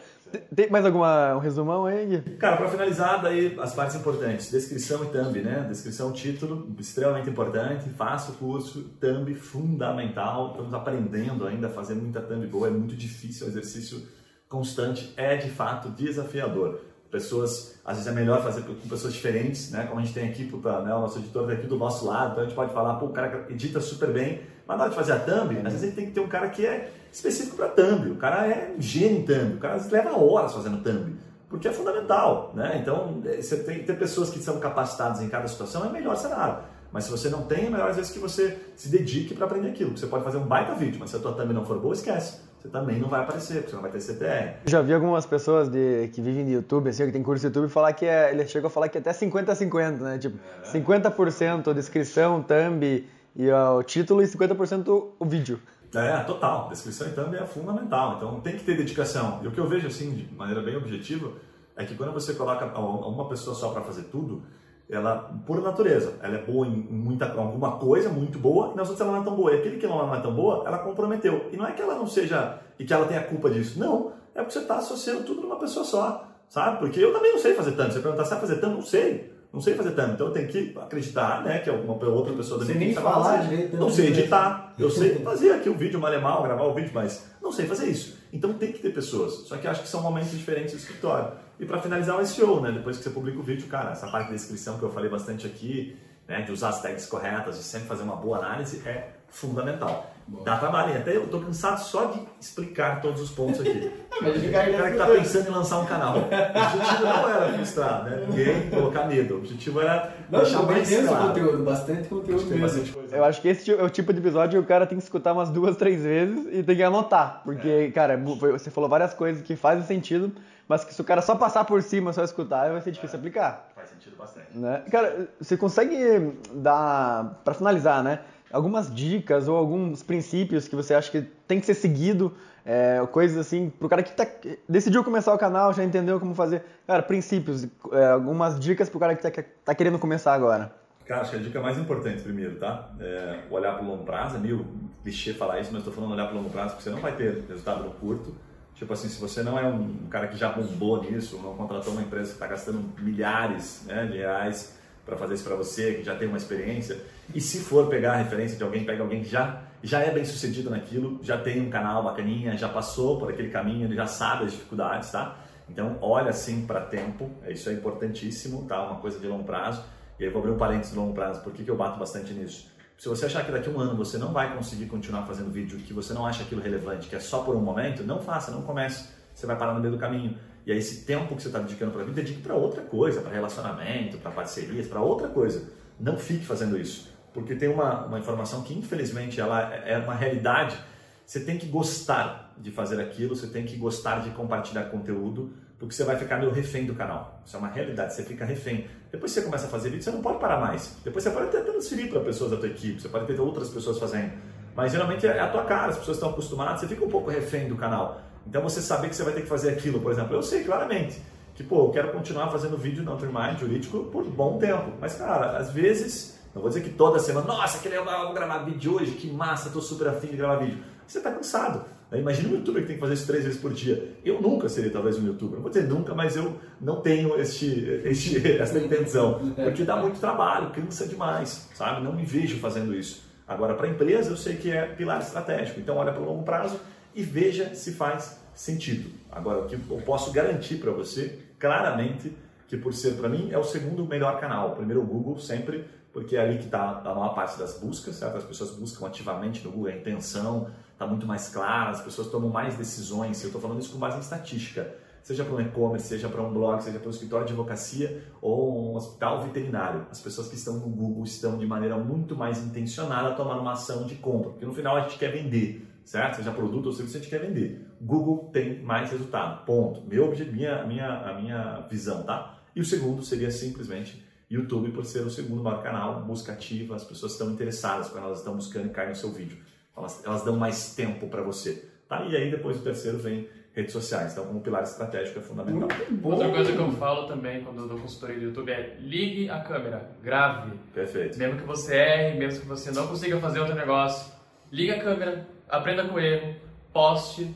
Tem mais alguma um resumão aí? Cara, para finalizar, daí as partes importantes: descrição e thumb, né? Descrição, título, extremamente importante. Faça o curso, thumb fundamental. Estamos aprendendo ainda a fazer muita thumb boa, é muito difícil, é um exercício constante, é de fato desafiador. Pessoas, às vezes é melhor fazer com pessoas diferentes, né? Como a gente tem aqui, né? o nosso editor aqui do nosso lado, então a gente pode falar, pô, o cara edita super bem, mas na hora de fazer a thumb, às vezes a gente tem que ter um cara que é específico para thumb. O cara é gênio em thumb. O cara leva horas fazendo thumb. Porque é fundamental, né? Então, é, você tem que ter pessoas que são capacitadas em cada situação, é melhor cenário. Mas se você não tem, é melhor às vezes que você se dedique para aprender aquilo. Você pode fazer um baita vídeo, mas se a tua thumb não for boa, esquece. Você também não vai aparecer, porque você não vai ter CTR. Já vi algumas pessoas de, que vivem de YouTube, assim, que tem curso de YouTube, falar que é, ele chegou a falar que é até 50-50, né? Tipo, é. 50% descrição, thumb e o título e 50% o vídeo. É, total. Descrição e thumb é fundamental. Então tem que ter dedicação. E o que eu vejo assim, de maneira bem objetiva, é que quando você coloca uma pessoa só para fazer tudo, ela, por natureza, ela é boa em muita, alguma coisa, muito boa, e nas outras ela não é tão boa. E aquele que não é tão boa, ela comprometeu. E não é que ela não seja, e que ela tenha culpa disso. Não, é porque você está associando tudo numa pessoa só, sabe? Porque eu também não sei fazer tanto. Você perguntar, sabe fazer tanto? Não sei não sei fazer thumb, então eu tenho que acreditar, né, que alguma outra pessoa da minha equipe sabe falar direito. Não sei editar, eu sei fazer aqui o vídeo mal, gravar o vídeo, mas não sei fazer isso. Então tem que ter pessoas. Só que acho que são momentos diferentes do escritório. E para finalizar o SEO, né, depois que você publica o vídeo, cara, essa parte da descrição que eu falei bastante aqui, né, de usar as tags corretas, de sempre fazer uma boa análise é fundamental. Dá trabalho. Até eu tô cansado só de explicar todos os pontos aqui. Mas o cara que tá pensando em lançar um canal. O objetivo não era frustrar, né? Ninguém colocar medo. O objetivo era Não, deixar bem mais claro. conteúdo, bastante conteúdo mesmo. bastante coisa. Eu acho que esse é o tipo de episódio que o cara tem que escutar umas duas, três vezes e tem que anotar. Porque, cara, é mu- foi- você falou várias coisas que fazem sentido, mas que se o cara só passar por cima, só escutar, vai ser difícil aplicar. Faz sentido bastante. Né? Cara, você consegue dar, pra finalizar, né? Algumas dicas ou alguns princípios que você acha que tem que ser seguido, é, coisas assim, pro cara que tá, decidiu começar o canal, já entendeu como fazer. Cara, princípios, é, algumas dicas pro cara que tá, tá querendo começar agora. Cara, acho que a dica mais importante primeiro, tá? É olhar para o longo prazo. É meio clichê falar isso, mas estou falando olhar para o longo prazo, porque você não vai ter resultado no curto. Tipo assim, se você não é um cara que já bombou nisso, não contratou uma empresa que está gastando milhares né, de reais para fazer isso para você, que já tem uma experiência, e se for pegar a referência de alguém, pega alguém que já, já é bem sucedido naquilo, já tem um canal bacaninha, já passou por aquele caminho, ele já sabe as dificuldades, tá? Então, olha assim para tempo, isso é importantíssimo, tá? Uma coisa de longo prazo. E aí vou abrir um parênteses de longo prazo, por que, que eu bato bastante nisso? Se você achar que daqui a um ano você não vai conseguir continuar fazendo vídeo, que você não acha aquilo relevante, que é só por um momento, não faça, não comece. Você vai parar no meio do caminho. E aí esse tempo que você está dedicando para vida, dedique para outra coisa, para relacionamento, para parcerias, para outra coisa. Não fique fazendo isso. Porque tem uma, uma informação que infelizmente ela é uma realidade. Você tem que gostar de fazer aquilo, você tem que gostar de compartilhar conteúdo, porque você vai ficar meio refém do canal. Isso é uma realidade, você fica refém. Depois você começa a fazer vídeo, você não pode parar mais. Depois você pode até transferir para pessoas da tua equipe, você pode ter outras pessoas fazendo. Mas geralmente é a tua cara, as pessoas estão acostumadas, você fica um pouco refém do canal. Então você saber que você vai ter que fazer aquilo, por exemplo, eu sei claramente que, pô, eu quero continuar fazendo vídeo no Mastermind jurídico por bom tempo. Mas, cara, às vezes, não vou dizer que toda semana, nossa, que legal, vou gravar vídeo hoje, que massa, tô super afim de gravar vídeo. Você tá cansado. Né? Imagina um youtuber que tem que fazer isso três vezes por dia. Eu nunca seria talvez um youtuber. Não vou dizer nunca, mas eu não tenho este, este, essa intenção. Porque dá muito trabalho, cansa demais, sabe? Não me vejo fazendo isso. Agora, para a empresa, eu sei que é pilar estratégico. Então, olha para o longo prazo e veja se faz sentido. Agora, o que eu posso garantir para você, claramente, que por ser para mim é o segundo melhor canal. Primeiro o Google sempre, porque é ali que está a maior parte das buscas, certo? As pessoas buscam ativamente no Google, a intenção está muito mais clara, as pessoas tomam mais decisões. Eu estou falando isso com base em estatística. Seja para um e-commerce, seja para um blog, seja para um escritório de advocacia ou um hospital veterinário. As pessoas que estão no Google estão de maneira muito mais intencionada a tomar uma ação de compra, porque no final a gente quer vender, certo? Seja produto ou serviço, a gente quer vender. Google tem mais resultado, ponto. Meu objetivo, minha, minha, a minha visão, tá? E o segundo seria simplesmente YouTube, por ser o segundo maior canal, busca ativa, as pessoas estão interessadas quando elas estão buscando e caem no seu vídeo. Elas, elas dão mais tempo para você, tá? E aí depois o terceiro vem redes sociais. Então, como pilar estratégico é fundamental. Outra coisa que eu falo também quando eu dou consultoria do YouTube é ligue a câmera, grave. Perfeito. Mesmo que você erre, mesmo que você não consiga fazer outro negócio, liga a câmera, aprenda com o erro, poste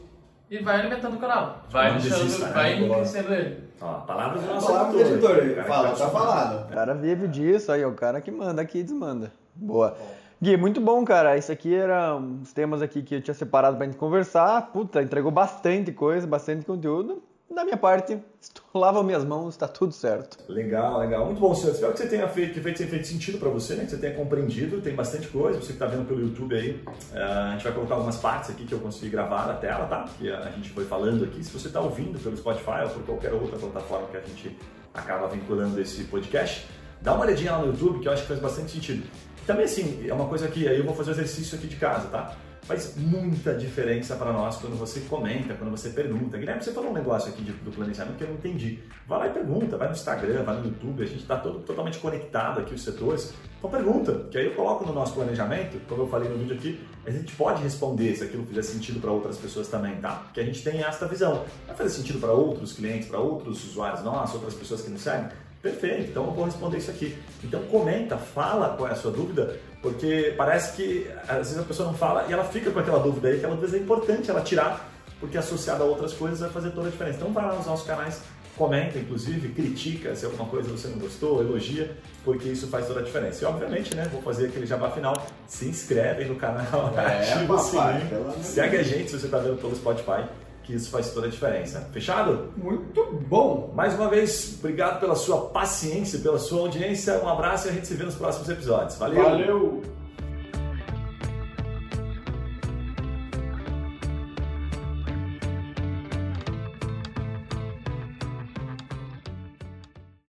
e vai alimentando o canal. Vai Não deixando, desista, né? vai Boa. enriquecendo ele. Ó, palavras do nosso Palavra do editor. editor, Cara, fala, tá falado. O cara vive disso, aí é o cara que manda aqui e desmanda. Boa. Gui, muito bom, cara. Isso aqui eram os temas aqui que eu tinha separado pra gente conversar. Puta, entregou bastante coisa, bastante conteúdo. Da minha parte, lavo minhas mãos, tá tudo certo. Legal, legal. Muito bom, senhor. Espero que você tenha feito, que tenha feito sentido para você, né? Que você tenha compreendido. Tem bastante coisa. Você que está vendo pelo YouTube aí, eh, a gente vai colocar algumas partes aqui que eu consegui gravar na tela, tá? Que a gente foi falando aqui. Se você está ouvindo pelo Spotify ou por qualquer outra plataforma que a gente acaba vinculando esse podcast, dá uma olhadinha lá no YouTube, que eu acho que faz bastante sentido. Também, assim, é uma coisa que aí eu vou fazer o exercício aqui de casa, tá? Faz muita diferença para nós quando você comenta, quando você pergunta. Guilherme, você falou um negócio aqui de- do planejamento que eu não entendi. Vai lá e pergunta, vai no Instagram, vai no YouTube, a gente está totalmente conectado aqui, os setores. Então pergunta, que aí eu coloco no nosso planejamento, como eu falei no vídeo aqui, a gente pode responder se aquilo fizer sentido para outras pessoas também, tá? Porque a gente tem essa visão. Vai fazer sentido para outros clientes, para outros usuários nossos, outras pessoas que nos seguem? Perfeito, então eu vou responder isso aqui. Então comenta, fala qual é a sua dúvida, porque parece que às vezes a pessoa não fala e ela fica com aquela dúvida aí, aquela dúvida é importante ela tirar, porque associada a outras coisas vai fazer toda a diferença. Então vai lá nos nossos canais, comenta, inclusive, critica se alguma coisa você não gostou, elogia, porque isso faz toda a diferença. E obviamente, né, vou fazer aquele jabá final, se inscreve no canal, É, ativa o sininho, segue a gente se você está vendo pelo Spotify, que isso faz toda a diferença. Fechado? Muito bom. Mais uma vez, obrigado pela sua paciência, pela sua audiência. Um abraço e a gente se vê nos próximos episódios. Valeu! Valeu.